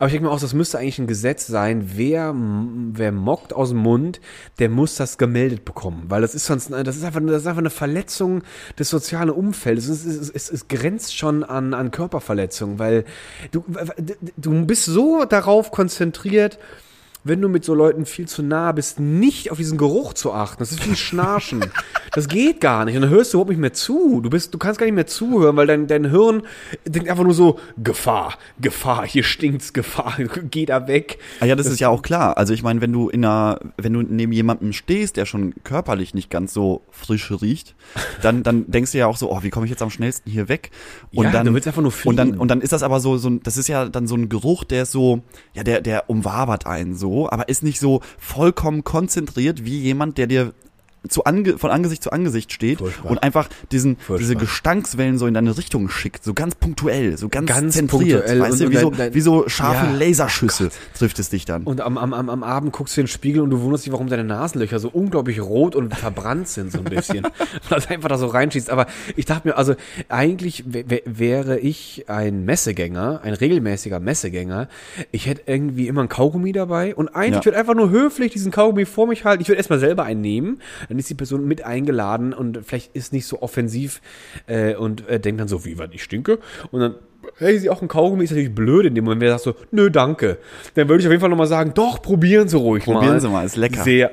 Aber ich denke mir auch, das müsste eigentlich ein Gesetz sein. Wer, wer mockt aus dem Mund, der muss das gemeldet bekommen. Weil das ist sonst, das ist einfach, das ist einfach eine Verletzung des sozialen Umfeldes. Es, es, es, es grenzt schon an, an Körperverletzung, weil du, du bist so darauf konzentriert, wenn du mit so Leuten viel zu nah bist, nicht auf diesen Geruch zu achten. Das ist wie Schnarchen. *laughs* Das geht gar nicht. Und dann hörst du überhaupt nicht mehr zu. Du bist, du kannst gar nicht mehr zuhören, weil dein, dein Hirn denkt einfach nur so, Gefahr, Gefahr, hier stinkt's, Gefahr, *laughs* geh da weg. Ah ja, das, ist ja auch klar. Also ich meine, wenn du in einer, wenn du neben jemandem stehst, der schon körperlich nicht ganz so frisch riecht, dann, dann denkst du ja auch so, oh, wie komme ich jetzt am schnellsten hier weg? Und Ja, dann, du willst einfach nur und dann, fliehen. und dann ist das aber so, so, das ist ja dann so ein Geruch, der ist so, ja, der, der umwabert einen so, aber ist nicht so vollkommen konzentriert wie jemand, der dir zu ange von Angesicht zu Angesicht steht Furchtbar. und einfach diesen, Furchtbar. diese Gestankswellen so in deine Richtung schickt, so ganz punktuell, so ganz, Ganz zentriert, punktuell weißt und- du, und wie, so, wie so scharfe Ja. Laserschüsse trifft es dich dann. Und am, am, am, am Abend guckst du in den Spiegel und du wunderst dich, warum deine Nasenlöcher so unglaublich rot und verbrannt sind, so ein bisschen. *laughs* *laughs* Weil das einfach da so reinschießt. Aber ich dachte mir, also eigentlich wär- wär- wäre ich ein Messegänger, ein regelmäßiger Messegänger. Ich hätte irgendwie immer ein Kaugummi dabei und eigentlich Ja. ich würde einfach nur höflich diesen Kaugummi vor mich halten. Ich würde erstmal selber einen nehmen. Dann ist die Person mit eingeladen und vielleicht ist nicht so offensiv äh, und äh, denkt dann so, wie, was, ich stinke? Und dann hey, sie auch ein Kaugummi, ist natürlich blöd in dem Moment, wenn er sagt so, nö, danke. Dann würde ich auf jeden Fall nochmal sagen, doch, probieren Sie ruhig mal. Probieren Sie mal, ist lecker. Sehr,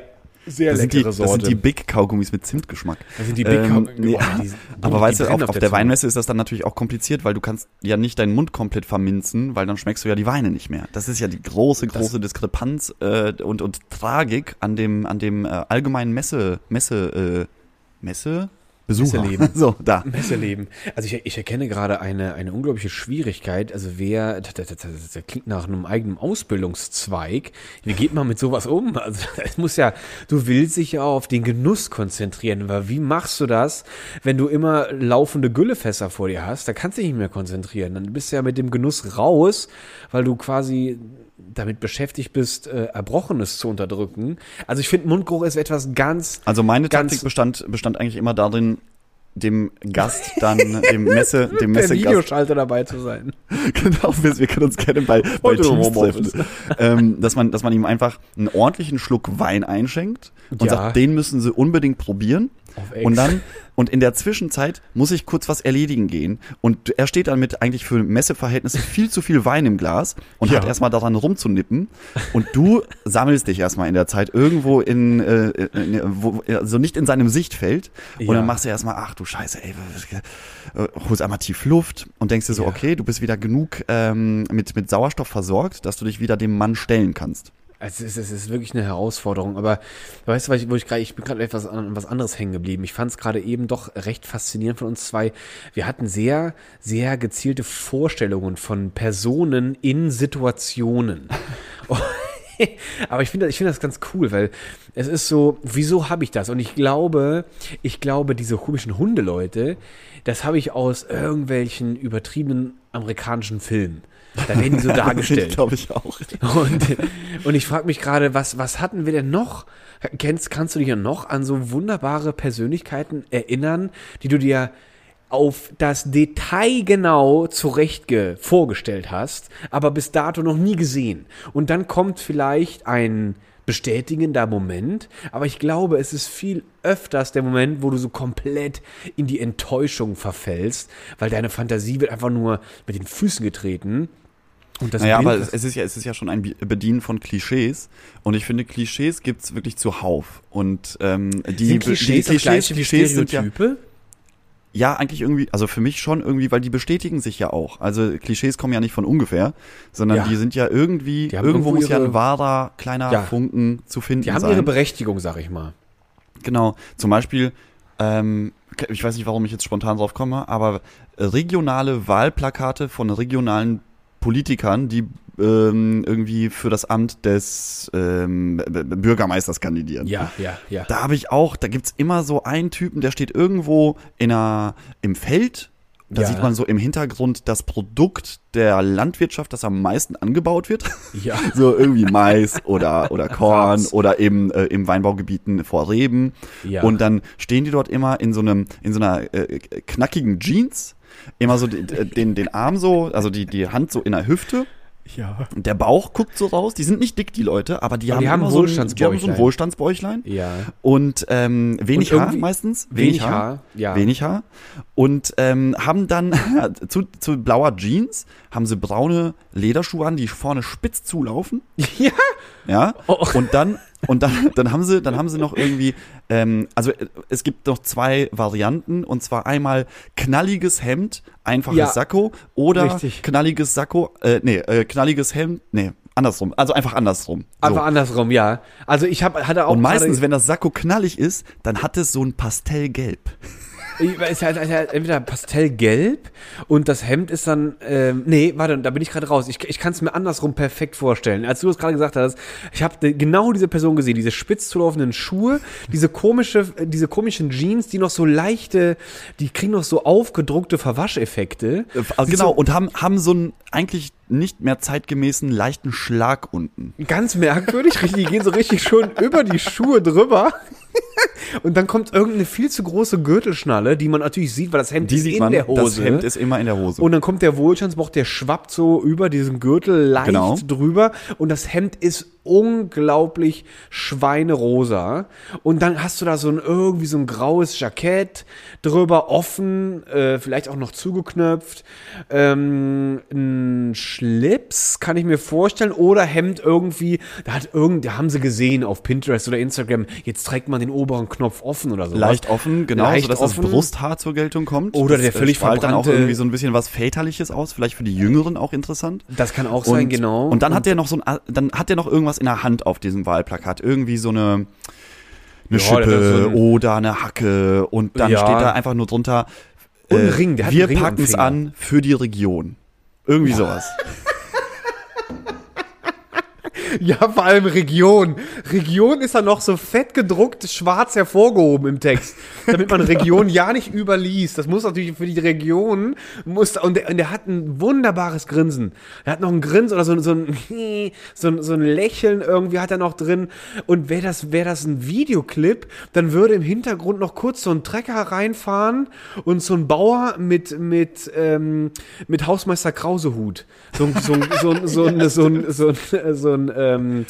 sehr Das sind, die, leckere das Sorte. sind die Big Kaugummis mit Zimtgeschmack. Das sind die Big Kaugummi- nee, Boah, die sind- *laughs* aber weißt du, auf, auf der der. Weinmesse ist das dann natürlich auch kompliziert, weil du kannst ja nicht deinen Mund komplett verminzen, weil dann schmeckst du ja die Weine nicht mehr. Das ist ja die große, große Diskrepanz äh, und, und Tragik an dem, an dem äh, allgemeinen Messe, Messe, äh, Messe? Besucher. Messeleben. *laughs* So, da. Messeleben. Also ich, ich erkenne gerade eine, eine unglaubliche Schwierigkeit. Also wer, das, das, das, das klingt nach einem eigenen Ausbildungszweig. Wie geht man mit sowas um? Also *laughs* es muss ja, du willst dich ja auf den Genuss konzentrieren. Aber wie machst du das, wenn du immer laufende Güllefässer vor dir hast? Da kannst du dich nicht mehr konzentrieren. Dann bist du ja mit dem Genuss raus, weil du quasi damit beschäftigt bist, äh, Erbrochenes zu unterdrücken. Also ich finde, Mundgeruch ist etwas ganz. Also meine Ganz- Taktik bestand, bestand eigentlich immer darin, dem Gast dann, dem Messe, *laughs* dem Messegast, Videoschalter dabei zu sein. *laughs* genau, wir, wir können uns gerne bei, bei Teams treffen, ähm, dass man, dass man ihm einfach einen ordentlichen Schluck Wein einschenkt und Ja. sagt, den müssen sie unbedingt probieren. Und dann, und in der Zwischenzeit muss ich kurz was erledigen gehen. Und er steht dann mit eigentlich für Messeverhältnisse viel zu viel Wein im Glas und Ja. hat erstmal daran rumzunippen. Und du sammelst dich erstmal in der Zeit irgendwo in, äh, in wo, also nicht in seinem Sichtfeld. Und Ja. dann machst du erstmal, ach du Scheiße, ey, äh, holst einmal tief Luft und denkst dir so, Ja. okay, du bist wieder genug ähm, mit, mit Sauerstoff versorgt, dass du dich wieder dem Mann stellen kannst. Also es ist, es ist wirklich eine Herausforderung, aber weißt du, ich- wo ich gerade, ich bin gerade etwas an was anderes hängen geblieben. Ich fand es gerade eben doch recht faszinierend von uns zwei. Wir hatten sehr, sehr gezielte Vorstellungen von Personen in Situationen. *laughs* *laughs* Aber ich finde ich finde das ganz cool, weil es ist so, wieso habe ich das? Und ich glaube, ich glaube, diese komischen Hundeleute, das habe ich aus irgendwelchen übertriebenen amerikanischen Filmen. Da werden die so *laughs* dargestellt. glaube ich auch. Und, und ich frage mich gerade, was, was hatten wir denn noch? Kennst, kannst du dich ja noch an so wunderbare Persönlichkeiten erinnern, die du dir auf das Detail genau zurecht ge- vorgestellt hast, aber bis dato noch nie gesehen. Und dann kommt vielleicht ein bestätigender Moment, aber ich glaube, es ist viel öfters der Moment, wo du so komplett in die Enttäuschung verfällst, weil deine Fantasie wird einfach nur mit den Füßen getreten. Und das Naja, Bild, aber es ist ja, es ist ja schon ein Bedienen von Klischees. Und ich finde, Klischees gibt's wirklich zuhauf. Und ähm, die, sind Klischees, die wie Klischees sind ja, ja eigentlich irgendwie, also für mich schon irgendwie, weil die bestätigen sich ja auch. Also Klischees kommen ja nicht von ungefähr, sondern Ja. die sind ja irgendwie, irgendwo muss ja ein wahrer kleiner Ja. Funken zu finden Die haben sein. ihre Berechtigung, sag ich mal. Genau. Zum Beispiel, ähm, ich weiß nicht, warum ich jetzt spontan drauf komme, aber regionale Wahlplakate von regionalen Politikern, die ähm, irgendwie für das Amt des ähm, Bürgermeisters kandidieren. Ja, ja, ja. Da habe ich auch, da gibt's immer so einen Typen, der steht irgendwo in einer, im Feld. Da Ja. sieht man so im Hintergrund das Produkt der Landwirtschaft, das am meisten angebaut wird. Ja. *laughs* So irgendwie Mais oder, oder *laughs* Korn oder eben äh, im Weinbaugebieten vor Reben. Ja. Und dann stehen die dort immer in so einem, in so einer äh, knackigen Jeans, immer so den, den, den Arm so, also die, die Hand so in der Hüfte. Ja. Der Bauch guckt so raus. Die sind nicht dick, die Leute, aber die Aber haben, die haben so ein, die haben so ein Wohlstandsbäuchlein. Ja. Und ähm, wenig Und Haar meistens. Wenig Haar, ja. Wenig Haar. Und ähm, haben dann *laughs* zu, zu blauer Jeans, haben sie braune Lederschuhe an, die vorne spitz zulaufen. *laughs* Ja. Ja. Oh. Und dann, und dann, dann haben sie, dann haben sie noch irgendwie, ähm, also äh, es gibt noch zwei Varianten und zwar einmal knalliges Hemd, einfaches Ja. Sakko oder Richtig. knalliges Sakko, äh, nee, äh, knalliges Hemd, nee, andersrum, also einfach andersrum. So. Einfach andersrum, ja. Also ich hab, hatte auch Und meistens, wenn das Sakko knallig ist, dann hat es so ein Pastellgelb. Es ist halt, ist halt entweder pastellgelb und das Hemd ist dann, ähm, nee, warte, da bin ich gerade raus. Ich, ich kann es mir andersrum perfekt vorstellen. Als du es gerade gesagt hast, ich habe genau diese Person gesehen, diese spitz zulaufenden Schuhe, diese komische, diese komischen Jeans, die noch so leichte, die kriegen noch so aufgedruckte Verwascheffekte. Äh, Sieht genau, so und haben, haben so einen eigentlich nicht mehr zeitgemäßen leichten Schlag unten. Ganz merkwürdig, richtig, die gehen so richtig schön *laughs* über die Schuhe drüber. *laughs* Und dann kommt irgendeine viel zu große Gürtelschnalle, die man natürlich sieht, weil das Hemd Die ist sieht in man, der Hose. das Hemd ist immer in der Hose. Und dann kommt der Wohlstandsbauch, der schwappt so über diesen Gürtel leicht Genau. drüber und das Hemd ist unglaublich schweinerosa. Und dann hast du da so ein irgendwie so ein graues Jackett drüber, offen, äh, vielleicht auch noch zugeknöpft. Ähm, ein Schlips kann ich mir vorstellen oder Hemd irgendwie, da hat irgend, da haben sie gesehen auf Pinterest oder Instagram, jetzt trägt man den oberen Knopf offen oder so. Leicht offen, genau, Leicht sodass offen. das Brusthaar zur Geltung kommt. Oder das, der völlig äh, strahlt dann auch verbrannte- irgendwie so ein bisschen was Väterliches aus, vielleicht für die Jüngeren auch interessant. Das kann auch sein, genau. Und dann hat der noch so ein, dann hat der noch irgendwas in der Hand auf diesem Wahlplakat. Irgendwie so eine, eine Ja, Schippe so ein- oder eine Hacke und dann Ja. steht da einfach nur drunter, äh, wir packen es an für die Region. Irgendwie sowas. *laughs* Ja, vor allem Region. Region ist dann noch so fett gedruckt, schwarz hervorgehoben im Text, damit man *laughs* Region ja nicht überliest. Das muss natürlich für die Region, muss, und der, und der hat ein wunderbares Grinsen. Er hat noch ein Grinsen oder so, so, ein, *laughs* so, ein, so ein Lächeln irgendwie hat er noch drin. Und wäre das, wäre das ein Videoclip, dann würde im Hintergrund noch kurz so ein Trecker reinfahren und so ein Bauer mit, mit, ähm, mit Hausmeister Krausehut. So, so, so, ein- so, ein- so, ein- so, ein- *laughs* so ein, ähm,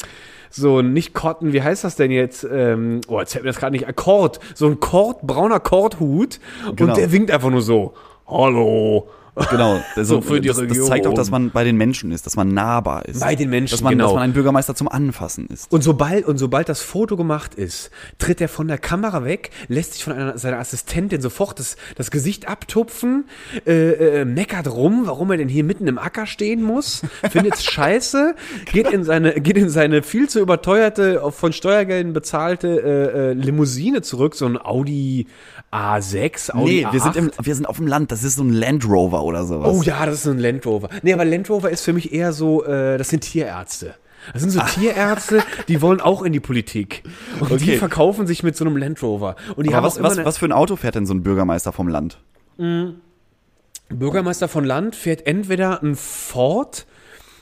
so ein, nicht Cotton, wie heißt das denn jetzt? Ähm, oh, jetzt fällt mir das gerade nicht. Akkord. So ein Kord, brauner Kordhut. Genau. Und der winkt einfach nur so. Hallo. Genau, *laughs* So für die das, das zeigt auch, Region. dass man bei den Menschen ist, dass man nahbar ist. Bei den Menschen, dass man, genau. Dass man ein Bürgermeister zum Anfassen ist. Und sobald, und sobald das Foto gemacht ist, tritt er von der Kamera weg, lässt sich von einer, seiner Assistentin sofort das, das Gesicht abtupfen, äh, äh, meckert rum, warum er denn hier mitten im Acker stehen muss, findet's *laughs* scheiße, geht in seine, geht in seine viel zu überteuerte, von Steuergeldern bezahlte äh, äh, Limousine zurück, so ein Audi A6, Audi Nee, A8. wir sind, im, wir sind auf dem Land, das ist so ein Land Rover oder sowas. Oh ja, das ist so ein Land Rover. Nee, aber Land Rover ist für mich eher so, äh, das sind Tierärzte. Das sind so Tierärzte, die wollen auch in die Politik. Und die Okay. verkaufen sich mit so einem Land Rover. Und die Aber haben was, immer was, eine- was für ein Auto fährt denn so ein Bürgermeister vom Land? Bürgermeister von Land fährt entweder ein Ford,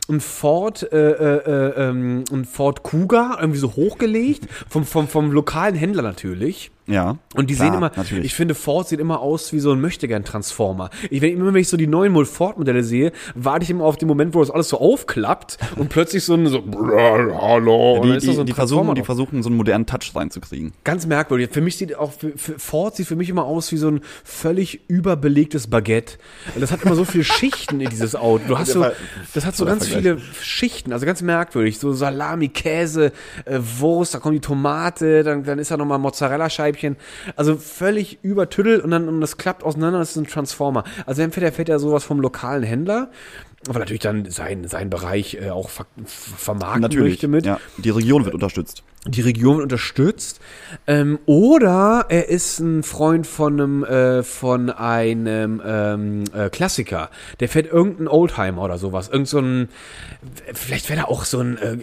ein Ford, äh, äh, äh, ähm, ein Ford Kuga, irgendwie so hochgelegt, vom, vom, vom lokalen Händler natürlich. Ja. Und die klar, sehen immer, Natürlich. ich finde, Ford sieht immer aus wie so ein Möchtegern-Transformer. Ich, wenn, immer wenn ich so die neuen Ford-Modelle sehe, warte ich immer auf den Moment, wo das alles so aufklappt *laughs* und plötzlich so ein so, hallo, und die, die, so die, versuchen, die versuchen, so einen modernen Touch reinzukriegen. Ganz merkwürdig. Für mich sieht auch, für, für Ford sieht für mich immer aus wie so ein völlig überbelegtes Baguette. Das hat immer so viele *laughs* Schichten in dieses Auto. Du hast so, das hat so ganz viele Schichten, also ganz merkwürdig. So Salami, Käse, äh, Wurst, da kommt die Tomate, dann, dann ist da nochmal Mozzarella-Scheibchen. Also völlig übertüdelt und dann und das klappt auseinander, das ist ein Transformer. Also entweder fährt er sowas vom lokalen Händler, aber natürlich dann sein, sein Bereich äh, auch ver vermarkten Natürlich. möchte mit Ja, die Region wird unterstützt. Die Region unterstützt. Ähm, oder er ist ein Freund von einem, äh, von einem ähm, äh, Klassiker. Der fährt irgendeinen Oldtimer oder sowas. Irgend so ein, vielleicht wäre er auch so ein, äh,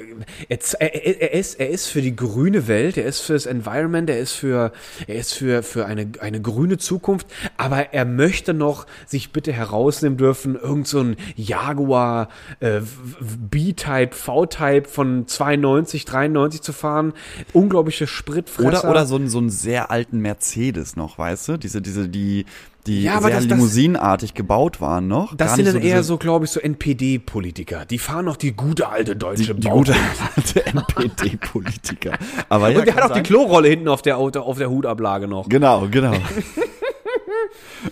er, er, er, ist, er ist für die grüne Welt, er ist fürs Environment, er ist für, er ist für, für eine, eine grüne Zukunft, aber er möchte noch sich bitte herausnehmen dürfen, irgend so ein Jaguar äh, B-Type, V-Type von 92, 93 zu fahren. Unglaubliche Spritfresser. Oder, oder so, einen- so einen sehr alten Mercedes noch, weißt du? Diese, diese, die, die Ja, sehr das- das- limousinenartig gebaut waren noch. Das sind dann so eher so, glaube ich, so NPD-Politiker. Die fahren noch die gute alte deutsche die, die gute alte *laughs* NPD-Politiker. Aber *laughs* ja, Und der hat auch die sein. Klorolle hinten auf der, Auto, auf der Hutablage noch. Genau, genau. *laughs*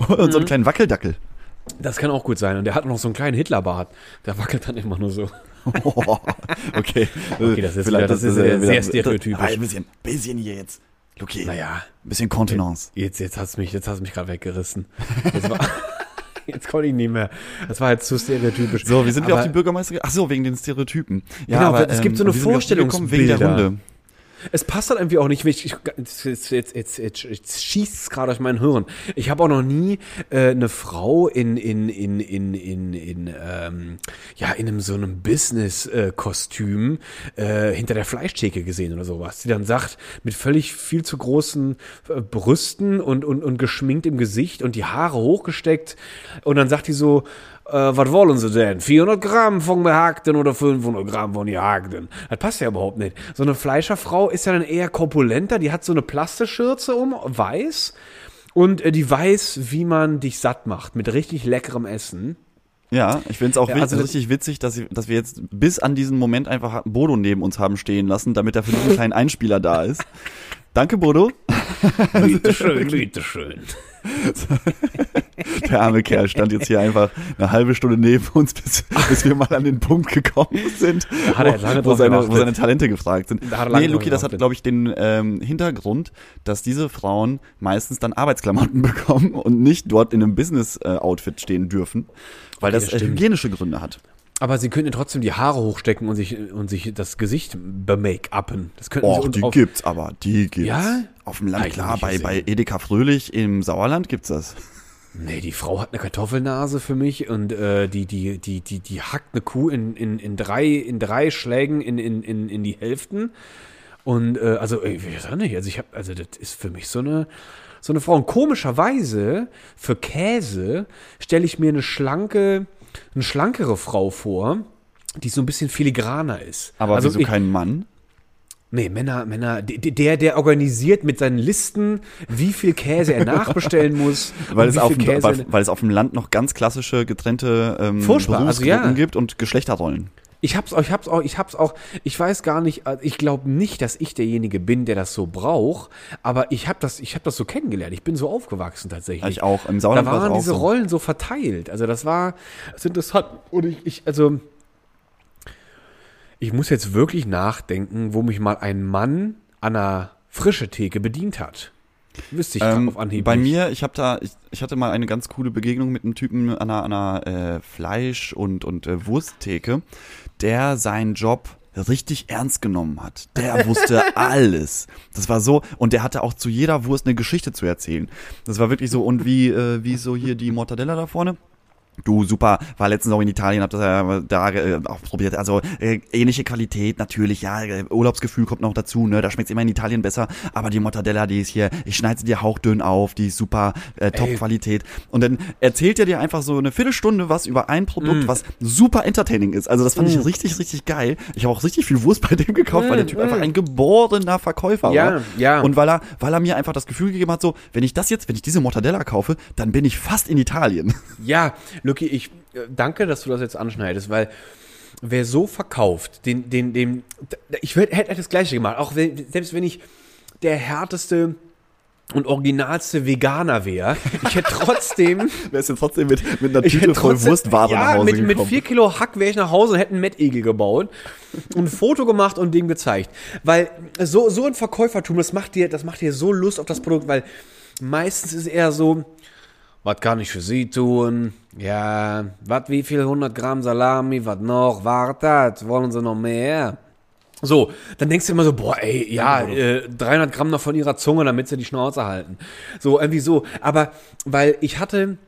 Und Mhm. so einen kleinen Wackeldackel. Das kann auch gut sein. Und der hat noch so einen kleinen Hitlerbart. Der wackelt dann immer nur so. *laughs* Okay. Okay, das ist Vielleicht wieder- das ist äh, sehr- wieder- stereotypisch. Ein bisschen, bisschen hier jetzt. Okay. Naja, Ein bisschen Kontenance. jetzt, jetzt hat's mich, jetzt hat's mich gerade weggerissen. Das war, *laughs* jetzt konnte ich nicht mehr. Das war jetzt zu stereotypisch. So, wie sind wir Aber- auf die Bürgermeister? Ach so, wegen den Stereotypen. Genau, es gibt so eine wir auf die gekommen? Wegen der Vorstellungsbilder. Es passt halt irgendwie auch nicht. Ich, ich, jetzt, jetzt, jetzt, jetzt, jetzt, schießt es gerade durch mein Hirn. Ich habe auch noch nie äh, eine Frau in in in in in in ähm, ja in einem so einem Business-Kostüm äh, hinter der Fleischtheke gesehen oder sowas, die dann sagt mit völlig viel zu großen äh, Brüsten und und und geschminkt im Gesicht und die Haare hochgesteckt und dann sagt die so äh, was wollen Sie denn? 400 Gramm von Gehackten oder 500 Gramm von Gehackten? Das passt ja überhaupt nicht. So eine Fleischerfrau ist ja dann eher korpulenter, die hat so eine Plastischürze um, weiß. Und äh, die weiß, wie man dich satt macht mit richtig leckerem Essen. Ja, ich finde es auch Ja, also richtig witzig, dass, ich, dass wir jetzt bis an diesen Moment einfach Bodo neben uns haben stehen lassen, damit er für diesen *laughs* kleinen Einspieler da ist. Danke, Bodo. Bitteschön, *laughs* bitteschön. *laughs* Der arme Kerl stand jetzt hier einfach eine halbe Stunde neben uns, bis, bis wir mal an den Punkt gekommen sind, wo, drauf seine, wo seine Talente gefragt sind. Nee, Luki, das hat, glaube ich, den ähm, Hintergrund, dass diese Frauen meistens dann Arbeitsklamotten *laughs* bekommen und nicht dort in einem Business-Outfit stehen dürfen, weil das das äh, hygienische Gründe hat. Aber sie könnten trotzdem die Haare hochstecken und sich, und sich das Gesicht bemake-uppen. Das könnten Och, die auf- gibt's aber, die gibt's. Ja? Auf dem Land, Hab ich noch klar, bei, gesehen. bei Edeka Fröhlich im Sauerland gibt's das. Nee, die Frau hat eine Kartoffelnase für mich und äh, die, die, die, die, die hackt eine Kuh in, in, in, drei, in drei Schlägen in, in, in, in die Hälften. Und äh, also, ich weiß auch nicht, also ich habe, also das ist für mich so eine, so eine Frau. Und komischerweise, für Käse stelle ich mir eine schlanke, eine schlankere Frau vor, die so ein bisschen filigraner ist. Aber also wieso ich, kein Mann? Nee, Männer, Männer, der, der organisiert mit seinen Listen, wie viel Käse er nachbestellen muss. *laughs* Weil es, auf Käse- weil, weil es auf dem Land noch ganz klassische getrennte ähm, also Berufsgruppen ja. gibt und Geschlechterrollen. Ich hab's auch, ich hab's auch, ich hab's auch, ich weiß gar nicht, äh, ich glaube nicht, dass ich derjenige bin, der das so braucht, aber ich hab das, ich hab das so kennengelernt. Ich bin so aufgewachsen tatsächlich. Ich auch. Im Da Sauerland es waren diese so. Rollen so verteilt. Also das war, das ist interessant. Und ich, ich, also, ich muss jetzt wirklich nachdenken, wo mich mal ein Mann an einer frische Theke bedient hat. Wüsste ich Ähm, auf Anhieb bei nicht. mir, ich habe da, ich, ich hatte mal eine ganz coole Begegnung mit einem Typen an einer, an einer äh, Fleisch- und, und äh, Wursttheke, der seinen Job richtig ernst genommen hat. Der wusste *laughs* alles. Das war so, und der hatte auch zu jeder Wurst eine Geschichte zu erzählen. Das war wirklich so, und wie, äh, wie so hier die Mortadella da vorne. Du, super, war letztens auch in Italien, hab das äh, da äh, auch probiert. Also äh, ähnliche Qualität, natürlich, ja, äh, Urlaubsgefühl kommt noch dazu, ne? Da schmeckt's immer in Italien besser. Aber die Mortadella, die ist hier, ich schneide sie dir hauchdünn auf, die ist super, äh, Top-Qualität. Und dann erzählt er dir einfach so eine Viertelstunde was über ein Mm. Produkt, was super entertaining ist. Also das fand ich richtig, richtig geil. Ich habe auch richtig viel Wurst bei dem gekauft, weil der Typ einfach ein geborener Verkäufer Mm, Ja, war. ja. Und weil er, weil er mir einfach das Gefühl gegeben hat, so, wenn ich das jetzt, wenn ich diese Mortadella kaufe, dann bin ich fast in Italien. Ja, Lucky, ich äh, danke, dass du das jetzt anschneidest, weil wer so verkauft, den, den, den, ich hätte das Gleiche gemacht, auch wenn, selbst wenn ich der härteste und originalste Veganer wäre, ich hätte trotzdem, *laughs* Wärst du trotzdem mit, mit einer Tüte voll Wurstware ja, nach Hause mit, mit gekommen. vier Kilo Hack wäre ich nach Hause und hätte einen Mettegel gebaut und ein Foto gemacht und dem gezeigt, weil so, so ein Verkäufertum, das macht dir, das macht dir so Lust auf das Produkt, weil meistens ist eher so, was kann ich für Sie tun? Ja, was, wie viel 100 Gramm Salami, was noch? Wartet, wollen Sie noch mehr? So, dann denkst du immer so, boah, ey, ja, äh, 300 Gramm noch von ihrer Zunge, damit sie die Schnauze halten. So, irgendwie so. Aber, weil ich hatte,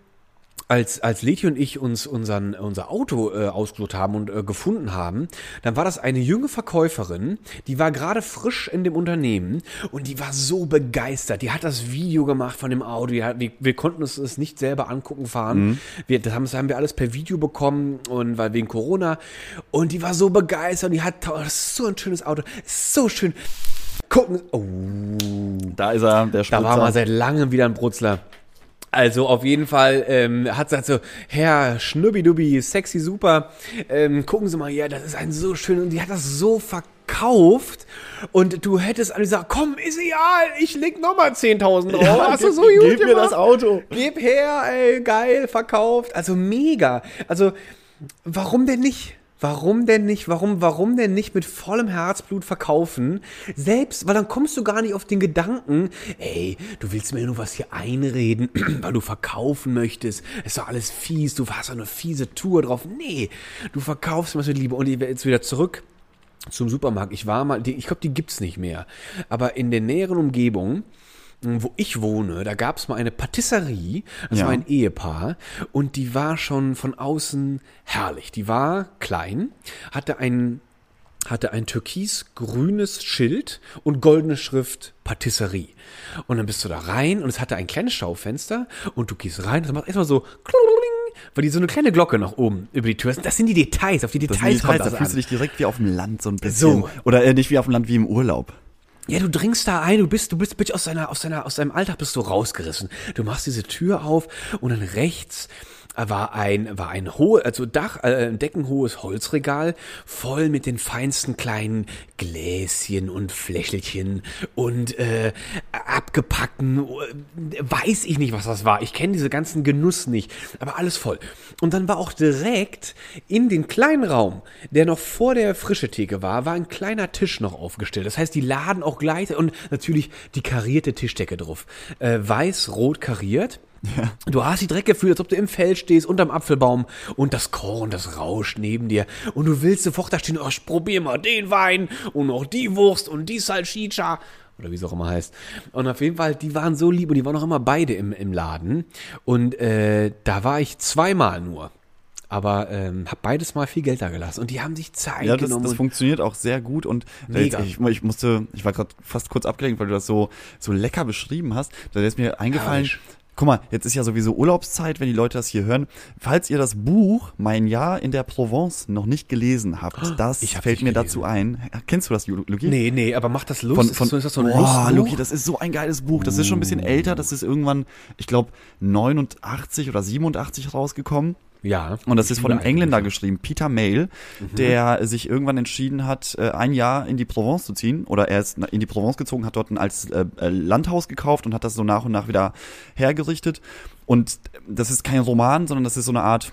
als, als Leti und ich uns unseren, unser Auto äh, ausgesucht haben und äh, gefunden haben, dann war das eine junge Verkäuferin, die war gerade frisch in dem Unternehmen und die war so begeistert. Die hat das Video gemacht von dem Auto. Hat, wir, wir konnten uns das nicht selber angucken fahren. Wir, das, haben, das haben wir alles per Video bekommen und weil wegen Corona. Und die war so begeistert und die hat ist so ein schönes Auto, so schön. Gucken. Oh, Da ist er, der da Spritzer. war mal seit langem wieder ein Brutzler. Also auf jeden Fall ähm, hat gesagt so, Herr Schnubbidubi, sexy super, ähm, gucken Sie mal hier, das ist ein so schön und die hat das so verkauft und du hättest alle gesagt, komm, ist egal, ich leg nochmal 10.000 drauf. Ja, Hast du so gut gib mir gemacht? das Auto. Gib her, ey, geil, verkauft. Also mega. Also warum denn nicht? Warum denn nicht? Warum, warum denn nicht mit vollem Herzblut verkaufen? Selbst, weil dann kommst du gar nicht auf den Gedanken, ey, du willst mir nur was hier einreden, *clears throat* weil du verkaufen möchtest. Ist doch alles fies, du hast doch eine fiese Tour drauf. Nee, du verkaufst was mit Liebe. Und ich werde jetzt wieder zurück zum Supermarkt. Ich war mal, ich glaube, die gibt's nicht mehr. Aber in der näheren Umgebung, wo ich wohne, da gab's mal eine Patisserie, das Ja. war ein Ehepaar und die war schon von außen herrlich. Die war klein, hatte ein hatte ein türkis-grünes Schild und goldene Schrift Patisserie. Und dann bist du da rein und es hatte ein kleines Schaufenster und du gehst rein und es macht erstmal so weil die so eine kleine Glocke nach oben über die Tür ist. Das sind die Details, auf die Das Details ist kommt da das fühlst du an. dich direkt wie auf dem Land so ein bisschen. So. Oder äh, nicht wie auf dem Land, wie im Urlaub. Ja, du dringst da ein, du bist, du bist, bist aus deiner, aus deiner, aus deinem Alltag bist du rausgerissen. Du machst diese Tür auf und dann rechts war ein, war ein hohe, also Dach, äh, deckenhohes Holzregal voll mit den feinsten kleinen Gläschen und Fläschelchen und äh, abgepackten, äh, weiß ich nicht, was das war. Ich kenne diese ganzen Genuss nicht, aber alles voll. Und dann war auch direkt in den kleinen Raum, der noch vor der frische Theke war, war ein kleiner Tisch noch aufgestellt. Das heißt, die laden auch gleich und natürlich die karierte Tischdecke drauf. Äh, weiß-rot kariert. Du hast dich direkt gefühlt, als ob du im Feld stehst, unterm Apfelbaum und das Korn, das rauscht neben dir und du willst sofort da stehen, oh, ich probier mal den Wein und noch die Wurst und die Salchicha oder wie es auch immer heißt. Und auf jeden Fall, die waren so lieb und die waren auch immer beide im, im Laden. Und äh, da war ich zweimal nur. Aber ähm, habe beides mal viel Geld da gelassen. Und die haben sich Zeit Ja, das, genommen. das funktioniert auch sehr gut und jetzt, ich, ich musste, ich war gerade fast kurz abgelenkt, weil du das so so lecker beschrieben hast. Da ist mir eingefallen. Herrlich. Guck mal, jetzt ist ja sowieso Urlaubszeit, wenn die Leute das hier hören. Falls ihr das Buch Mein Jahr in der Provence noch nicht gelesen habt, das Ich hab's fällt mir gelesen. dazu ein. Kennst du das, Lu- Luki? nee, nee, aber macht das Lust? Von, Ist von, das ist das so ein Boah? Luki, das ist so ein geiles Buch. Das ist schon ein bisschen älter. Das ist irgendwann, ich glaube, 89 oder 87 rausgekommen. Ja. Und das ist von einem Engländer geschrieben, Peter Mayle, der sich irgendwann entschieden hat, äh, ein Jahr in die Provence zu ziehen. Oder er ist in die Provence gezogen, hat dort ein altes äh, äh, Landhaus gekauft und hat das so nach und nach wieder hergerichtet. Und das ist kein Roman, sondern das ist so eine Art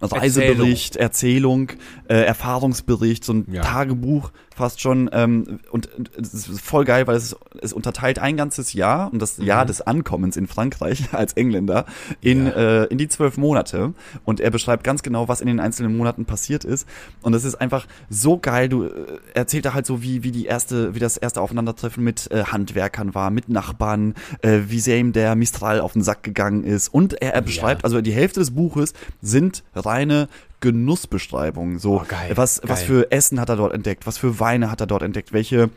Reisebericht, Erzählung, äh, Erfahrungsbericht, so ein Ja. Tagebuch fast schon. Ähm, und es ist voll geil, weil es, es unterteilt ein ganzes Jahr und das Jahr des Ankommens in Frankreich *laughs* als Engländer in, äh, in die zwölf Monate. Und er beschreibt ganz genau, was in den einzelnen Monaten passiert ist. Und es ist einfach so geil. Du äh, erzählt da halt so, wie, wie die erste, wie das erste Aufeinandertreffen mit äh, Handwerkern war, mit Nachbarn, äh, wie sehr ihm der Mistral auf den Sack gegangen ist. Und er, er beschreibt, also die Hälfte des Buches sind reine Genussbeschreibungen. So, Oh, geil, was, was geil. für Essen hat er dort entdeckt, was für Weine hat er dort entdeckt, welche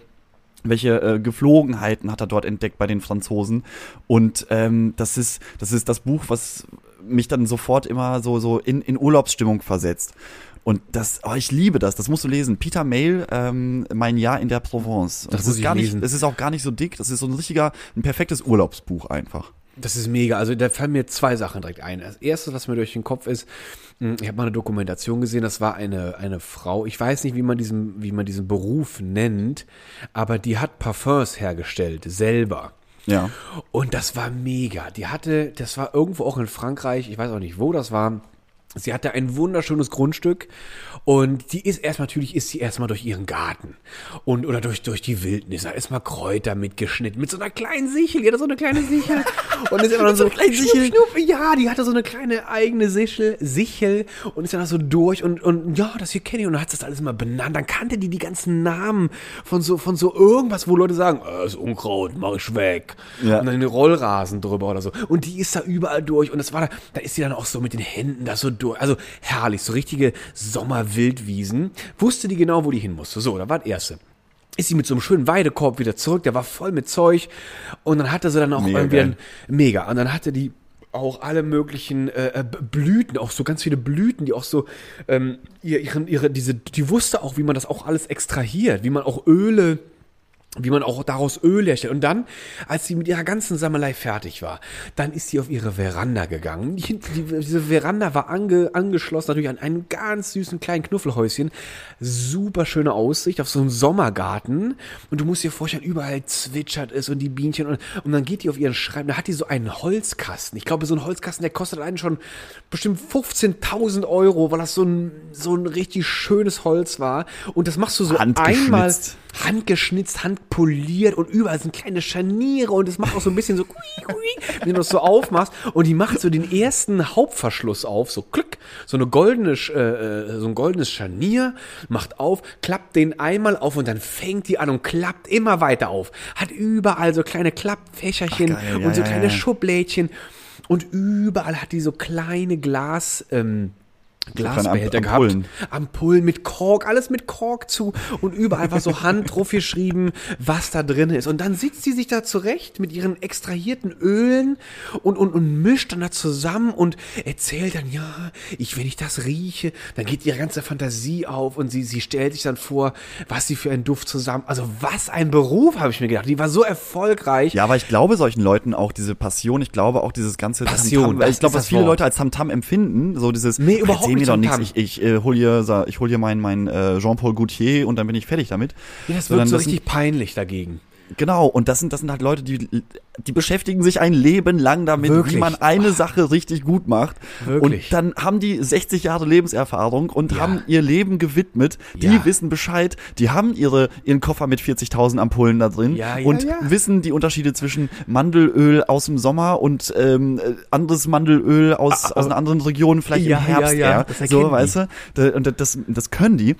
welche äh, Geflogenheiten hat er dort entdeckt bei den Franzosen? Und ähm, das ist das ist das Buch was mich dann sofort immer so so in, in Urlaubsstimmung versetzt. Und das oh, ich liebe das. Das musst du lesen. Peter Mayle ähm, mein Jahr in der Provence. Das das ist gar lesen. nicht es ist auch gar nicht so dick. Das ist so ein richtiger ein perfektes Urlaubsbuch einfach Das ist mega. Also da fallen mir zwei Sachen direkt ein. Das erste, was mir durch den Kopf ist, mh, ich habe mal eine Dokumentation gesehen, das war eine, eine Frau, ich weiß nicht, wie man diesen, wie man diesen Beruf nennt, aber die hat Parfums hergestellt, selber. ja Und das war mega. Die hatte, das war irgendwo auch in Frankreich, ich weiß auch nicht, wo das war. Sie hatte ein wunderschönes Grundstück und die ist erst natürlich ist sie erstmal durch ihren Garten und oder durch durch die Wildnis, da ist mal Kräuter mitgeschnitten mit so einer kleinen Sichel, die hatte so eine kleine Sichel *laughs* und ist immer dann so kleinen schnupp, Sichel? schnupp, ja, die hatte so eine kleine eigene Sichel, Sichel und ist dann so durch und und ja, das hier kenne ich und dann hat sie das alles immer benannt, dann kannte die die ganzen Namen von so von so irgendwas, wo Leute sagen, äh, das ist Unkraut, mach ich weg. Ja. Und dann eine Rollrasen drüber oder so. Und die ist da überall durch. Und das war da, da ist sie dann auch so mit den Händen da so durch. Also herrlich, so richtige Sommerwildwiesen. Wusste die genau, wo die hin musste. So, da war das erste. Ist sie mit so einem schönen Weidekorb wieder zurück, der war voll mit Zeug. Und dann hatte sie dann auch Mega irgendwie geil. ein, mega. Und dann hatte die auch alle möglichen äh, äh, Blüten, auch so ganz viele Blüten, die auch so ähm, ihr, ihren, ihre, diese, die wusste auch, wie man das auch alles extrahiert, wie man auch Öle wie man auch daraus Öl herstellt. Und dann, als sie mit ihrer ganzen Sammelei fertig war, dann ist sie auf ihre Veranda gegangen. Die, die, diese Veranda war ange, angeschlossen natürlich an einen ganz süßen kleinen Knuffelhäuschen. Super schöne Aussicht auf so einen Sommergarten. Und du musst dir vorstellen, überall zwitschert es und die Bienchen. Und, und dann geht die auf ihren Schreibtisch. Da hat die so einen Holzkasten. Ich glaube, so ein Holzkasten, der kostet allein schon bestimmt 15.000 Euro, weil das so ein, so ein richtig schönes Holz war. Und das machst du so einmal Handgeschnitzt. handpoliert und überall sind kleine Scharniere und es macht auch so ein bisschen so, wenn du das so aufmachst und die macht so den ersten Hauptverschluss auf, so klick, so eine goldene, äh, äh, so ein goldenes Scharnier, macht auf, klappt den einmal auf und dann fängt die an und klappt immer weiter auf. Hat überall so kleine Klappfächerchen Ach, geil, und ja, so ja, kleine ja. Schublädchen und überall hat die so kleine Glas, ähm, Glasbehälter Am- gehabt. Ampullen. Ampullen mit Kork, alles mit Kork zu und überall war so *laughs* Hand drauf geschrieben, was da drin ist. Und dann sitzt sie sich da zurecht mit ihren extrahierten Ölen und, und, und mischt dann da zusammen und erzählt dann, ja, ich, wenn ich das rieche, dann geht ihre ganze Fantasie auf und sie, sie stellt sich dann vor, was sie für einen Duft zusammen, also was ein Beruf, habe ich mir gedacht. Die war so erfolgreich. Ja, aber ich glaube solchen Leuten auch diese Passion, ich glaube auch dieses ganze Passion, Tamtam, das ich glaube, was viele Wort. Leute als Tamtam empfinden, so dieses, Nee, überhaupt mir doch nichts, ich, ich äh, hol hier, ich hol hier mein, mein äh, Jean-Paul Gaultier und dann bin ich fertig damit. Ja, das Sondern wird so das sind- richtig peinlich dagegen. Genau, und das sind, das sind halt Leute, die, die beschäftigen sich ein Leben lang damit, Wirklich? wie man eine Sache richtig gut macht. Wirklich? Und dann haben die 60 Jahre Lebenserfahrung und Ja. haben ihr Leben gewidmet. Die Ja. wissen Bescheid, die haben ihre, ihren Koffer mit 40.000 Ampullen da drin Ja, ja, und wissen die Unterschiede zwischen Mandelöl aus dem Sommer und ähm, äh, anderes Mandelöl aus, aus einer anderen Region, vielleicht Ah, im Herbst ja, ja, so, weißt du? Und das, das können die.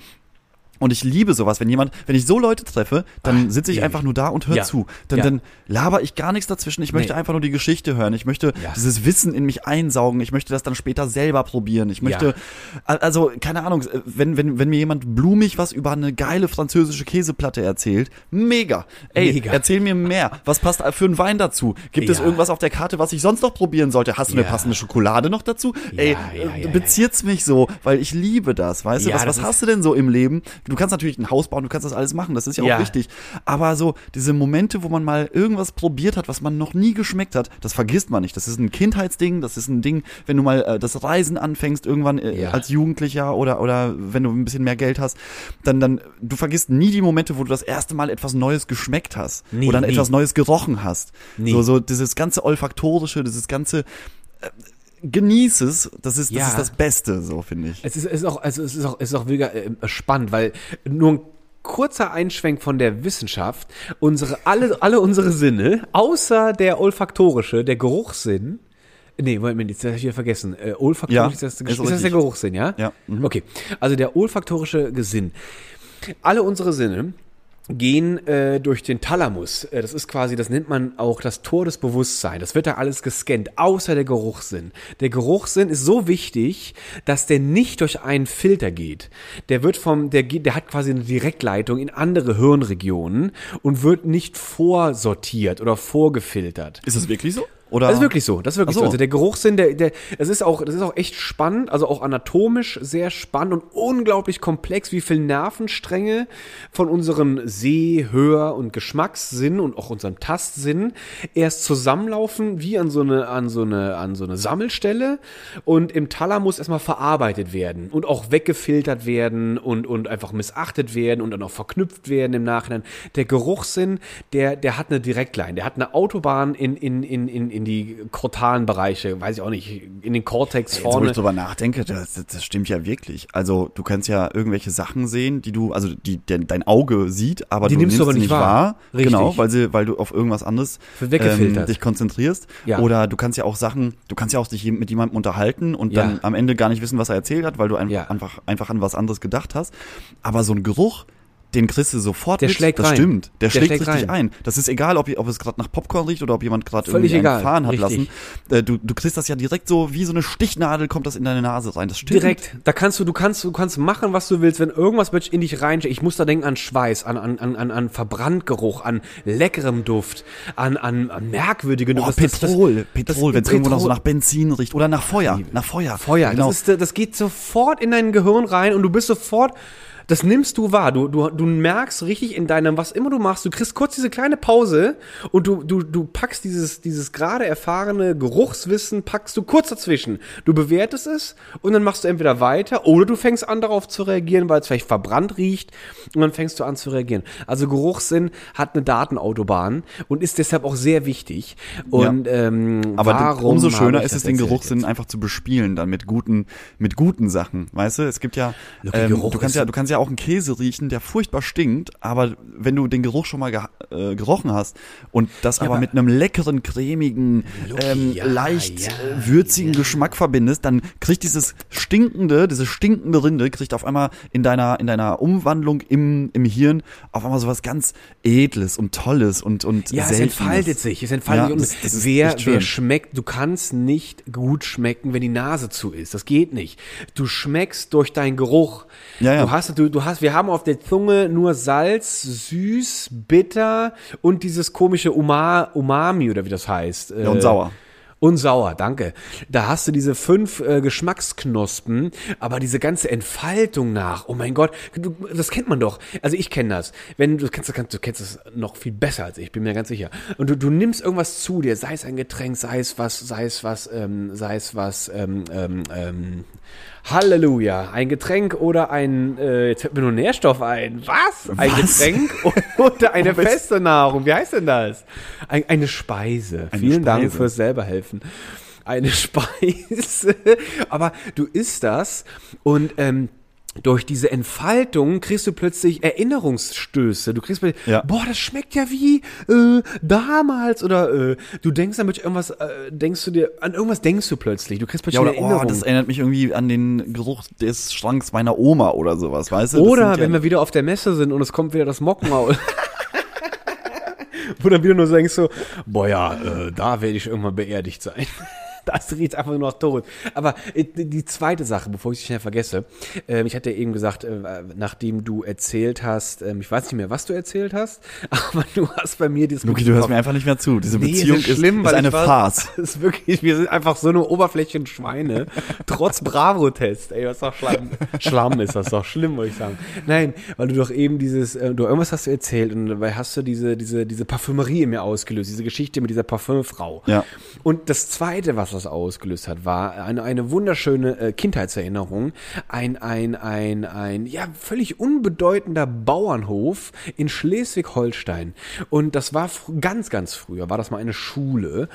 Und ich liebe sowas, wenn jemand, wenn ich so Leute treffe, dann sitze ich ewig. einfach nur da und höre Ja. zu. Dann, Ja. dann laber ich gar nichts dazwischen. Ich möchte Nee. einfach nur die Geschichte hören. Ich möchte Ja. dieses Wissen in mich einsaugen. Ich möchte das dann später selber probieren. Ich möchte, also, keine Ahnung, wenn, wenn, wenn mir jemand blumig was über eine geile französische Käseplatte erzählt, mega. Ey, Mega. erzähl mir mehr. Was passt für einen Wein dazu? Gibt es irgendwas auf der Karte, was ich sonst noch probieren sollte? Hast du eine passende Schokolade noch dazu? Ey, äh, bezirt's mich so, weil ich liebe das, weißt du? Was, was hast du denn so im Leben? Du kannst natürlich ein Haus bauen, du kannst das alles machen, das ist ja auch Ja. wichtig. Aber so diese Momente, wo man mal irgendwas probiert hat, was man noch nie geschmeckt hat, das vergisst man nicht. Das ist ein Kindheitsding, das ist ein Ding, wenn du mal äh, das Reisen anfängst, irgendwann äh, Ja. als Jugendlicher oder, oder wenn du ein bisschen mehr Geld hast, dann, dann, du vergisst nie die Momente, wo du das erste Mal etwas Neues geschmeckt hast. Nie, oder nie. etwas Neues gerochen hast. Nie. So, so dieses ganze olfaktorische, dieses ganze, äh, genieß es, das ist, das Ja. ist das Beste, so finde ich. Es ist, es ist auch, also es ist auch, es ist auch mega äh, spannend, weil nur ein kurzer Einschwenk von der Wissenschaft, unsere, alle, alle unsere Sinne, außer der olfaktorische, der Geruchssinn, Nee, Moment, jetzt habe ich wieder vergessen. Äh, olfaktorisch Ja, ist, das, ist ist das der Geruchssinn, ja? Ja, mhm. Okay. Also der olfaktorische Gesinn. Alle unsere Sinne gehen äh, durch den Thalamus. Äh, das ist quasi, das nennt man auch das Tor des Bewusstseins. Das wird da alles gescannt, außer der Geruchssinn. Der Geruchssinn ist so wichtig, dass der nicht durch einen Filter geht. Der wird vom, der der hat quasi eine Direktleitung in andere Hirnregionen und wird nicht vorsortiert oder vorgefiltert. Ist das wirklich so? Oder? Das ist wirklich so, das ist wirklich so. so. Also der Geruchssinn, der, der, es ist auch, das ist auch echt spannend, also auch anatomisch sehr spannend und unglaublich komplex, wie viele Nervenstränge von unseren Seh-, Hör- und Geschmackssinn und auch unserem Tastsinn erst zusammenlaufen, wie an so eine, an so eine, an so eine Sammelstelle und im Thalamus erstmal verarbeitet werden und auch weggefiltert werden und, und einfach missachtet werden und dann auch verknüpft werden im Nachhinein. Der Geruchssinn, der, der hat eine Direktline, der hat eine Autobahn in, in, in, in, in die kortalen Bereiche, weiß ich auch nicht, in den Cortex Jetzt, wo vorne. ich drüber nachdenke, das, das, stimmt ja wirklich. Also du kannst ja irgendwelche Sachen sehen, die du, also die de, dein Auge sieht, aber Die du nimmst nimmst du aber nicht wahr. wahr. Richtig. Genau, weil sie, weil du auf irgendwas anderes ähm, dich konzentrierst. Ja. Oder du kannst ja auch Sachen, du kannst ja auch dich mit jemandem unterhalten und Ja. dann am Ende gar nicht wissen, was er erzählt hat, weil du ein, Ja. einfach, einfach an was anderes gedacht hast. Aber so ein Geruch, den kriegst du sofort Der mit. schlägt das rein. stimmt. Der, Der schlägt, schlägt richtig rein. ein. Das ist egal, ob, ob es gerade nach Popcorn riecht oder ob jemand gerade irgendwie egal. einen fahren hat Richtig. lassen. Äh, du, du kriegst das ja direkt so wie so eine Stichnadel kommt das in deine Nase rein. Das stimmt. Direkt, da kannst du, du kannst, du kannst machen, was du willst, wenn irgendwas in dich rein. Ich muss da denken an Schweiß, an, an, an, an, an Verbranntgeruch, an leckerem Duft, an, an, an merkwürdigen Oh, das- das- das- Petrol, Petrol, wenn es irgendwo noch so Petrol- nach Benzin riecht oder nach Feuer, nach Feuer. Feuer, genau. das, ist, das geht sofort in dein Gehirn rein und du bist sofort, das nimmst du wahr. Du, du, du merkst richtig in deinem, was immer du machst, du kriegst kurz diese kleine Pause und du, du, du packst dieses, dieses gerade erfahrene Geruchswissen, packst du kurz dazwischen. Du bewertest es und dann machst du entweder weiter oder du fängst an darauf zu reagieren, weil es vielleicht verbrannt riecht und dann fängst du an zu reagieren. Also Geruchssinn hat eine Datenautobahn und ist deshalb auch sehr wichtig. Und ähm, aber warum umso schöner ist es, den Geruchssinn einfach zu bespielen, dann mit guten, mit guten Sachen. Weißt du, es gibt ja, ähm, du kannst ja, du kannst ja auch einen Käse riechen, der furchtbar stinkt, aber wenn du den Geruch schon mal geha- äh, gerochen hast und das aber, aber- mit einem leckeren, cremigen, Lucky, ähm, ja, leicht ja, äh, würzigen Geschmack verbindest, dann kriegt dieses stinkende, diese stinkende Rinde, kriegt auf einmal in deiner, in deiner Umwandlung im, im Hirn auf einmal sowas ganz Edles und Tolles und, und Ja, es Seltenes. entfaltet sich. Es entfaltet Ja, sich. das- Und das ist wer, wer schmeckt, du kannst nicht gut schmecken, wenn die Nase zu ist. Das geht nicht. Du schmeckst durch deinen Geruch. Ja, ja. Du hast, du, du hast, wir haben auf der Zunge nur Salz, süß, bitter und dieses komische Uma, Umami oder wie das heißt. Ja, und sauer. Und sauer, danke. Da hast du diese fünf äh, Geschmacksknospen, aber diese ganze Entfaltung nach, oh mein Gott, du, das kennt man doch. Also ich kenne das. Wenn du kennst, du kennst, es noch viel besser als ich, bin mir ganz sicher. Und du, du nimmst irgendwas zu dir, sei es ein Getränk, sei es was, sei es was, ähm, sei es was, ähm, ähm, ähm, Halleluja, ein Getränk oder ein, äh, jetzt fällt mir nur Nährstoff ein. Was? Ein Was? Getränk *laughs* oder eine ist- feste Nahrung. Wie heißt denn das? Ein, eine Speise. Eine Vielen Dank Speise. fürs selber helfen. Eine *laughs* Speise. Aber du isst das und ähm, durch diese Entfaltung kriegst du plötzlich Erinnerungsstöße. Du kriegst plötzlich, Ja. boah, das schmeckt ja wie äh, damals oder äh, du denkst damit irgendwas, äh, denkst du dir, an irgendwas denkst du plötzlich. Du kriegst plötzlich Ja, oder eine oh, Erinnerung. das erinnert mich irgendwie an den Geruch des Schranks meiner Oma oder sowas, weißt du? Oder sind ja- wenn wir wieder auf der Messe sind und es kommt wieder das Mockenmaul. *laughs* Wo dann wieder nur denkst so, boah ja, äh, da werde ich irgendwann beerdigt sein. *laughs* Das riecht einfach nur noch tot. Aber äh, die zweite Sache, bevor ich es schnell vergesse, ähm, ich hatte eben gesagt, äh, nachdem du erzählt hast, ähm, ich weiß nicht mehr, was du erzählt hast, *laughs* aber du hast bei mir dieses Luki, du hörst mir einfach nicht mehr zu. Diese Nee, es Beziehung ist schlimm, ist, weil ist eine war, Farce. *laughs* Ist wirklich, wir sind einfach so eine Oberflächenschweine. Trotz Bravo-Test. Ey, was doch Schlamm. Schlamm ist das doch schlimm, würde ich sagen. Nein, weil du doch eben dieses, äh, du irgendwas hast du erzählt und dabei hast du diese, diese, diese Parfümerie in mir ausgelöst, diese Geschichte mit dieser Parfümfrau. Ja. Und das zweite, was das ausgelöst hat, war eine, eine wunderschöne äh, Kindheitserinnerung. Ein, ein, ein, ein, ja, völlig unbedeutender Bauernhof in Schleswig-Holstein. Und das war ganz, ganz früher, war das mal eine Schule.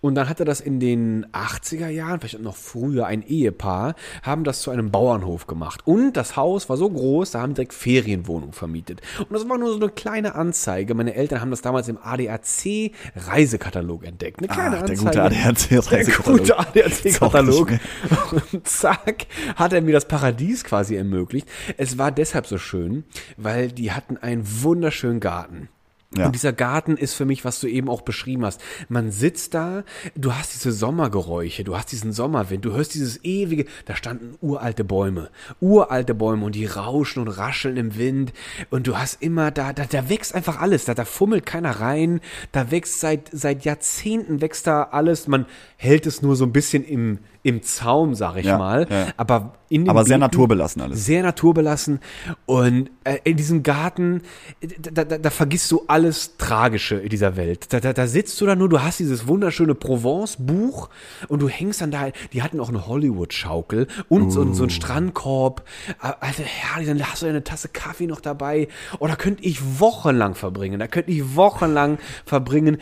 Und dann hatte das in den 80er Jahren, vielleicht noch früher, ein Ehepaar, haben das zu einem Bauernhof gemacht. Und das Haus war so groß, da haben direkt Ferienwohnungen vermietet. Und das war nur so eine kleine Anzeige. Meine Eltern haben das damals im ADAC Reisekatalog entdeckt. Eine kleine Ach, der Anzeige. gute ADAC-Reisekatalog. Der gute ADAC-Katalog. nicht *laughs* Und zack, hat er mir das Paradies quasi ermöglicht. Es war deshalb so schön, weil die hatten einen wunderschönen Garten. Ja. Und dieser Garten ist für mich, was du eben auch beschrieben hast. Man sitzt da, du hast diese Sommergeräusche, du hast diesen Sommerwind, du hörst dieses ewige, da standen uralte Bäume, uralte Bäume und die rauschen und rascheln im Wind und du hast immer, da, da, da wächst einfach alles, da, da fummelt keiner rein, da wächst seit, seit Jahrzehnten wächst da alles, man hält es nur so ein bisschen im, im Zaum, sag ich Ja, mal, ja. aber in den Aber sehr Beeten- naturbelassen alles. sehr naturbelassen und äh, in diesem Garten, äh, da, da, da vergisst du alles Tragische in dieser Welt. Da, da, da sitzt du da nur, du hast dieses wunderschöne Provence-Buch und du hängst dann da, die hatten auch eine Hollywood-Schaukel und so, so einen Strandkorb. Äh, Alter, herrlich, dann hast du eine Tasse Kaffee noch dabei. Oh, da könnte ich wochenlang verbringen. Da könnte ich wochenlang verbringen.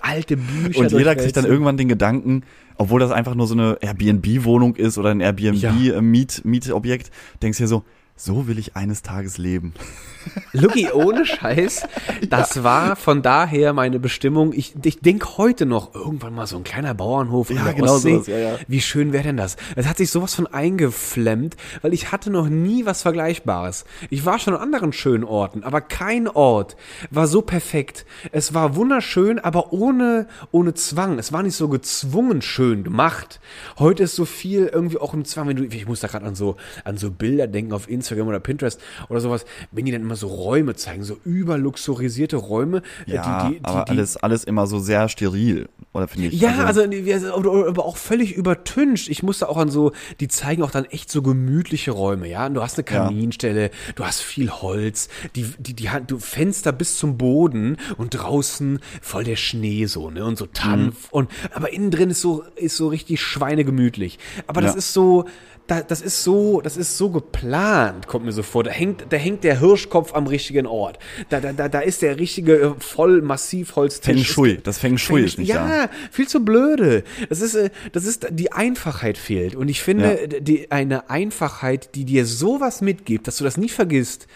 Alte Bücher. Und jeder kriegt dann irgendwann den Gedanken, obwohl das einfach nur so eine Airbnb-Wohnung ist oder ein Ja. Airbnb-Mietobjekt, denkst du dir so, so will ich eines Tages leben. *laughs* Lucky, ohne Scheiß, *laughs* das war von daher meine Bestimmung. Ich, ich denke heute noch, irgendwann mal so ein kleiner Bauernhof Ja, der genau Ostsee. sowas, ja, ja. Wie schön wäre denn das? Es hat sich sowas von eingeflemmt, weil ich hatte noch nie was Vergleichbares. Ich war schon an anderen schönen Orten, aber kein Ort war so perfekt. Es war wunderschön, aber ohne, ohne Zwang. Es war nicht so gezwungen schön gemacht. Heute ist so viel irgendwie auch im Zwang, wenn du, ich muss da gerade an so, an so Bilder denken auf Instagram oder Pinterest oder sowas, wenn die dann immer so Räume zeigen, so überluxurisierte Räume, äh, Ja, die, die, die, aber alles, alles immer so sehr steril, oder finde ich? ja, also, wir- aber auch völlig übertüncht. Ich musste auch an so, die zeigen auch dann echt so gemütliche Räume, ja. Und du hast eine Ja. Kaminstelle, du hast viel Holz, die, die, die, du Fenster bis zum Boden und draußen voll der Schnee so, ne, und so Tanf und, aber innen drin ist so, ist so richtig schweinegemütlich. Aber das Ja. ist so, da, das ist so, das ist so geplant, kommt mir so vor. Da hängt, da hängt der Hirschkopf am richtigen Ort. Da, da, da, da ist der richtige äh, voll massiv Holztisch. Feng Shui, das Feng Shui ist nicht ja, viel zu blöde. Das ist, äh, das ist, die Einfachheit fehlt. Und ich finde, Ja. die, eine Einfachheit, die dir sowas mitgibt, dass du das nie vergisst,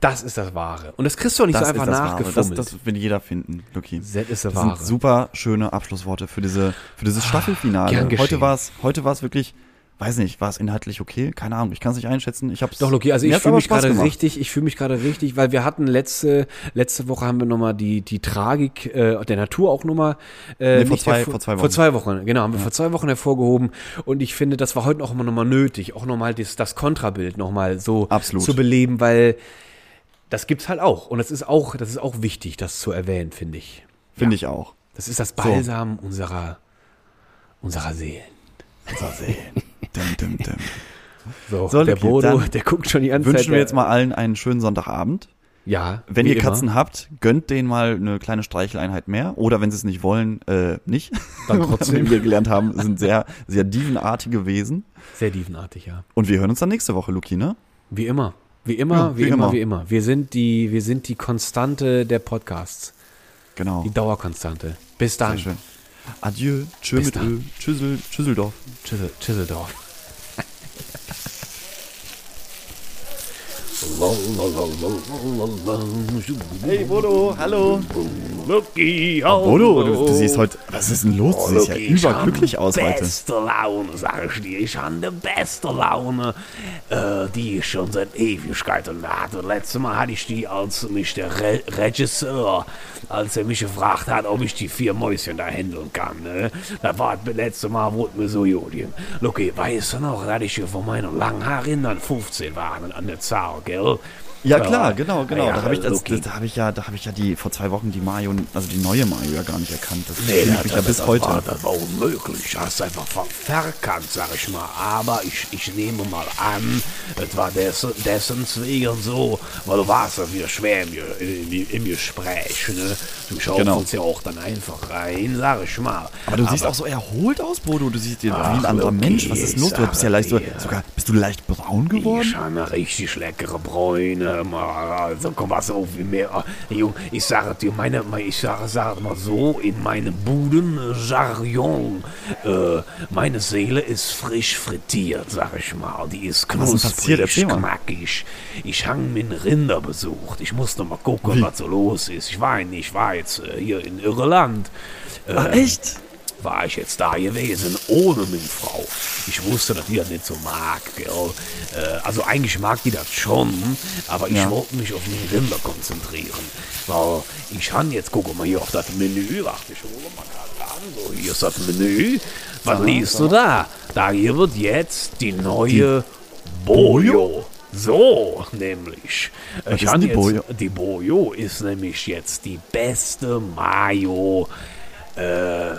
das ist das Wahre. Und das kriegst du auch nicht das so einfach ist das. Das, will jeder finden, Luki. Das ist das Das sind Wahre. super schöne Abschlussworte für diese, für dieses Staffelfinale. gern geschehen. heute war es, heute war es wirklich, weiß nicht, war es inhaltlich okay? Keine Ahnung, ich kann es nicht einschätzen. Ich hab's, Doch, Loki, also ich fühle mich gerade richtig, ich fühle mich gerade richtig, weil wir hatten letzte, letzte Woche haben wir nochmal die, die Tragik äh, der Natur auch nochmal äh, Nee, vor zwei- vor zwei Vor Wochen. zwei Wochen, genau, haben wir vor zwei Wochen hervorgehoben und ich finde, das war heute auch immer nochmal nötig, auch nochmal das, das Kontrabild nochmal so Absolut. zu beleben, weil das gibt's halt auch und das ist auch, das ist auch wichtig, das zu erwähnen, finde ich. Finde ich auch. Das ist das Balsam unserer, unserer Seelen. So sehen. Dim, dim, dim. So, So, der Luki, Bodo, der guckt schon die ganze Zeit. Wünschen wir der- jetzt mal allen einen schönen Sonntagabend. Ja. Wenn ihr immer. Katzen habt, gönnt denen mal eine kleine Streicheleinheit mehr. Oder wenn sie es nicht wollen, äh, nicht. Dann *laughs* trotzdem. Wie wir gelernt haben, sind sehr, sehr dievenartige Wesen. Sehr dievenartig, ja. Und wir hören uns dann nächste Woche, Luki, ne? Wie immer. Wie immer, Ja, wie, wie immer, immer. wie immer. Wir sind die, wir sind die Konstante der Podcasts. Genau. Die Dauerkonstante. Bis dann. Sehr schön. Adieu. Tschö Bis mit dann. Ö. Tschüssel, Tschüsseldorf. Tschüssel, Tschüsseldorf. Hey Bodo, hallo. Lucky, Oh, Bodo, du, du siehst heute, was ist denn los? Du siehst ja überglücklich aus heute. Beste Laune, sag ich dir. Ich habe die beste Laune, äh, die ich schon seit Ewigkeiten hatte. Letztes Mal hatte ich die, als mich der Re Regisseur, als er mich gefragt hat, ob ich die vier Mäuschen da handeln kann. Ne? Das war das letzte Mal, wo es mir so ging. Lucky, weißt du noch, dass ich hier von meinen langen Haaren dann 15 waren an der Zahl, skill. Ja klar, genau, genau. Ja, da habe ich, das, da hab ich ja, da habe ich ja die vor zwei Wochen die Mario, also die neue Mario ja gar nicht erkannt. Das Nee, das, ich ja bis das heute. War, das war unmöglich. Hast einfach ver verkannt, sag ich mal. Aber ich, ich nehme mal an, es war dessen, dessen wegen so, weil du warst ja wieder schwer im, im, im Gespräch. Ne? Du schaust Genau. uns ja auch dann einfach rein, sag ich mal. Aber du siehst auch so erholt aus, Bodo. Du siehst dir wie ein anderer Loki, Mensch. Was ist los? Du bist ja leicht sogar, bist du leicht braun geworden? Ich habe richtig leckere Bräune. Mal, Also komm was auf mehr. Ich sage dir, meine, ich sage, sage mal so, in meinem Budenjargon, äh, meine Seele ist frisch frittiert, sag ich mal. Die ist Was knusprig, mal. knackig. Ich habe einen Rinder besucht. Ich musste mal gucken, Wie? was so los ist. Ich war, ich war jetzt äh, hier in Irland. Äh, Ach, echt? War ich jetzt da gewesen, ohne meine Frau. Ich wusste, dass die das nicht so mag. Äh, also eigentlich mag die das schon, aber ich Ja. wollte mich auf meine Rinder konzentrieren. Weil ich habe jetzt, guck mal hier auf das Menü, warte, ich hole mal gerade an, so, hier ist das Menü. Was liest du da? Da hier wird jetzt die neue Bojo. So, nämlich. Was ich ist die jetzt, Bojo? die Bojo ist nämlich jetzt die beste Mayo äh,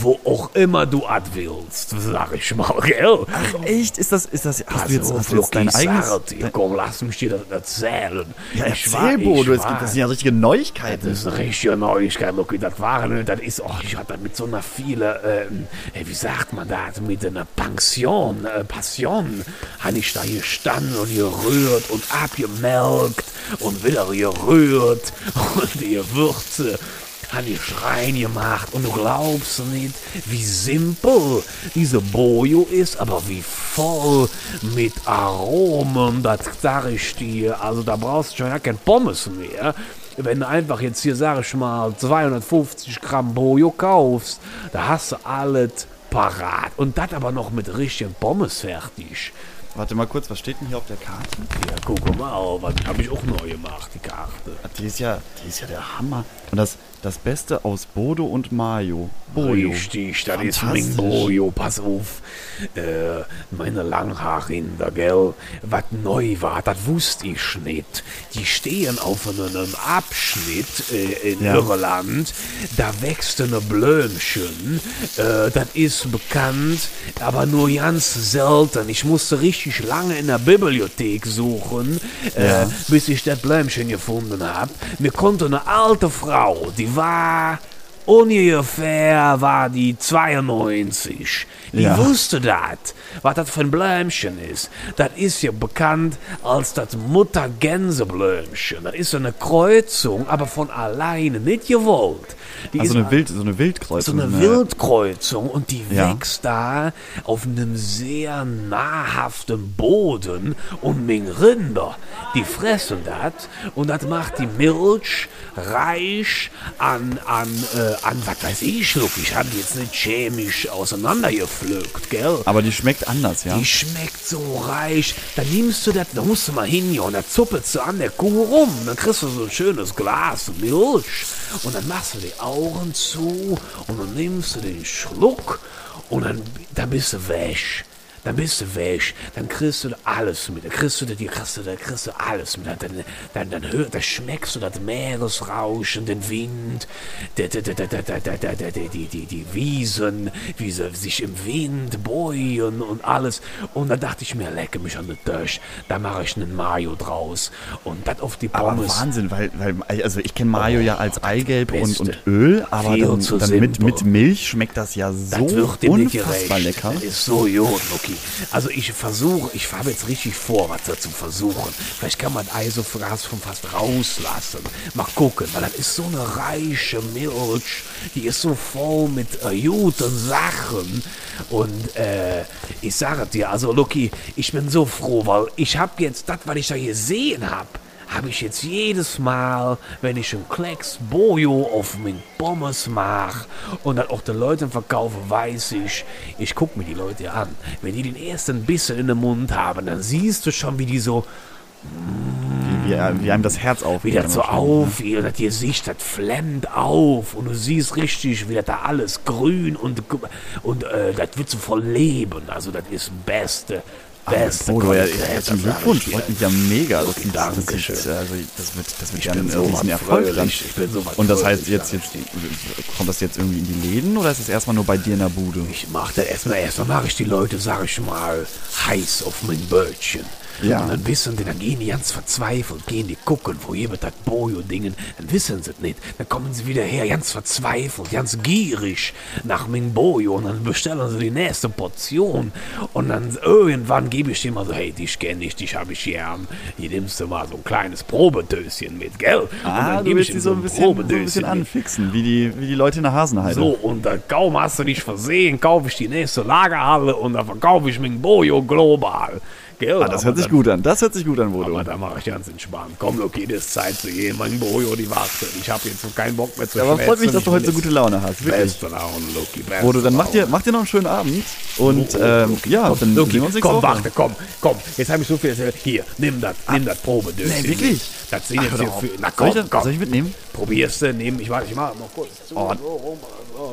wo auch immer du ad willst, sag ich mal, gell? Ach, echt? Ist das, ist das, hast du jetzt, Also, hast du jetzt dein eigenes? dir, komm, lass mich dir das erzählen. Ja, Ich erzähl, war- Bodo. Es gibt, das sind ja richtige Neuigkeiten. das ist eine richtige Neuigkeit, Loki. Das waren, das ist, oh, ich hatte mit so einer viele, ähm, äh, wie sagt man das, mit einer Pension, äh, Passion, habe ich da gestanden und gerührt und abgemelkt und wieder gerührt *laughs* und die Würze habe ich rein gemacht und du glaubst nicht, wie simpel diese Bojo ist, aber wie voll mit Aromen, das sag ich dir. Also da brauchst du schon ja kein Pommes mehr. Wenn du einfach jetzt hier, sag ich mal, 250 Gramm Bojo kaufst, da hast du alles parat. Und das aber noch mit richtigen Pommes fertig. Warte mal kurz, was steht denn hier auf der Karte? Ja, guck mal, was habe ich auch neu gemacht, die Karte. Die ist ja, die ist ja der Hammer. Und das, das Beste aus Bodo und Mayo. Bojo. Richtig, das ist mein Bojo, pass auf. Äh, meine Langhaarrinder, gell? Was neu war, das wusste ich nicht. Die stehen auf einem Abschnitt äh, in Ja. Irland. Da wächst eine Blömchen. Äh, das ist bekannt, aber nur ganz selten. Ich musste richtig lange in der Bibliothek suchen, äh, Ja. bis ich das Blömchen gefunden habe. Mir konnte eine alte Frau, Aldivar. Ungefähr war die 92. Die Ja. wusste das, was das für ein Blömchen ist. Das ist ja bekannt als das Mutter-Gänse-Blömchen. Das ist so eine Kreuzung, aber von alleine, nicht gewollt. Die Also ist eine, Wild, so eine Wildkreuzung. so eine ne? Wildkreuzung und die Ja. wächst da auf einem sehr nahrhaften Boden und mit Rinder, die fressen das und das macht die Milch reich an, an, äh, an was weiß ich, look, ich habe die jetzt nicht chemisch auseinandergepflückt, gell? Aber die schmeckt anders, ja? Die schmeckt so reich. Dann nimmst du das, da musst du mal hin, und dann zuppelst du an der Kuh rum. Dann kriegst du so ein schönes Glas Milch. Und dann machst du die Augen zu und dann nimmst du den Schluck und dann, dann bist du weg dann bist du weg. Dann kriegst du alles mit. Dann kriegst du, dann kriegst du, dann kriegst du alles mit. Dann, dann, dann, dann, hör, dann schmeckst du das Meeresrauschen, den Wind, die, die, die, die, die Wiesen, wie sie sich im Wind bäuen und alles. Und dann dachte ich mir, lecke mich an den Tisch. Da mache ich einen Mayo draus. Und das auf die Pommes. Aber Wahnsinn, weil, weil also ich kenne Mayo oh, ja als Eigelb und, und Öl, aber dann, dann mit, mit Milch schmeckt das ja so das wird unfassbar lecker. Das ist so gut, Loki. Lucky. Also ich versuche, ich habe jetzt richtig vor, was da zu versuchen. Vielleicht kann man Ei so fast von fast rauslassen. Mal gucken, weil das ist so eine reiche Milch. Die ist so voll mit äh, guten Sachen. Und äh, ich sage dir, also Lucky, ich bin so froh, weil ich habe jetzt das, was ich da gesehen habe habe ich jetzt jedes Mal, wenn ich einen Klecks Bojo auf meinen Pommes mache und dann auch den Leuten verkaufe, weiß ich, ich gucke mir die Leute an. Wenn die den ersten Bissen in den Mund haben, dann siehst du schon, wie die so Wie, wie einem das Herz aufgeht. wieder so auf, wie das Gesicht, das flammt auf und du siehst richtig, wie das da alles grün und, und äh, das wird so voll Leben. Also das ist beste, beste Bodo, ja, herzlichen Glückwunsch. Freut mich ja mega. Das, Wirklich, das, das, ist, also, das wird, das wird ja ein so riesen Erfolg dann. so Und das heißt, jetzt, jetzt kommt das jetzt irgendwie in die Läden oder ist es erstmal nur bei dir in der Bude? Ich mach das erstmal, erstmal mache ich die Leute, sag ich mal, heiß auf mein Böllchen. Ja. Und dann wissen die, dann gehen die ganz verzweifelt, gehen die gucken, wo jemand das Bojo-Dingen, dann wissen sie es nicht. Dann kommen sie wieder her, ganz verzweifelt, ganz gierig nach mein Bojo und dann bestellen sie die nächste Portion. Und dann irgendwann gebe ich dir mal so, hey, dich kenne ich, dich habe ich gern. Hier nimmst du mal so ein kleines Probetöschen mit, gell? und Ah, du willst die so ein bisschen, so ein bisschen Probedöschen anfixen, wie die, wie die Leute in der Hasenheide. So, und dann kaum hast du dich versehen, kaufe ich die nächste Lagerhalle und dann verkaufe ich mein Bojo global. Gell? Ah, das hört sich dann- gut an. Das hört sich gut an, Bodo. Aber da mache ich ganz entspannt. Komm, Loki, das ist Zeit zu gehen. Mein Bojo, die wartet. Ich habe jetzt noch keinen Bock mehr zu Ja, aber freut mich, dass du heute so gute Laune hast. Wirklich. Beste Laune, Loki. Beste Bodo, dann mach dir, mach dir noch einen schönen Abend. Und Oh, ähm, Loki, ja, komm, dann Loki, wir uns komm, warte, komm, komm. Jetzt habe ich so viel. Hier, nimm das, nimm das Probedöschen. Ah. Nee, wirklich? Das sind jetzt hier für. Na Soll komm, ich, das- komm. soll ich mitnehmen? Probierst du, nimm. Ich warte, ich mache noch kurz zu. Oh.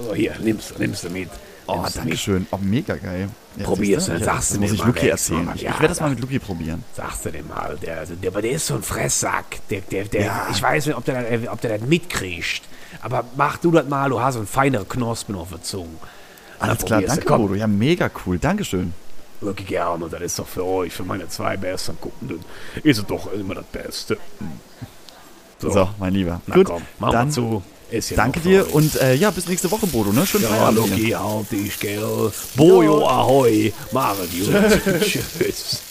So, hier, nimmst du, nimmst du mit. Oh, danke schön. Oh, mega geil. Ja, Probier's, dann sagst du muss mir ich mal Luki erzählen. Ich, Ja, ich werde das da- mal mit Luki probieren. Sagst du dem mal, der, also der, der ist so ein Fresssack. Der, der, der, Ja. Ich weiß nicht, ob der, das- ob der das mitkriegt. Aber mach du das mal, du hast einen feineren Knospen auf der Zunge. Alles Dann klar, danke, Komm, Bodo. Ja, mega cool. Dankeschön. wirklich gerne. Und das ist doch für euch, für meine zwei besten Guckenden, ist es doch immer das Beste. So, mein Lieber. Na Gut, komm, mach dann mal zu. Ist ja danke dir und äh, ja, bis nächste Woche, Bodo. Ne? Schönen Ja, Feierabend. Loki, halt dich, gell. Bojo, ahoi. Gut. *laughs* Tschüss.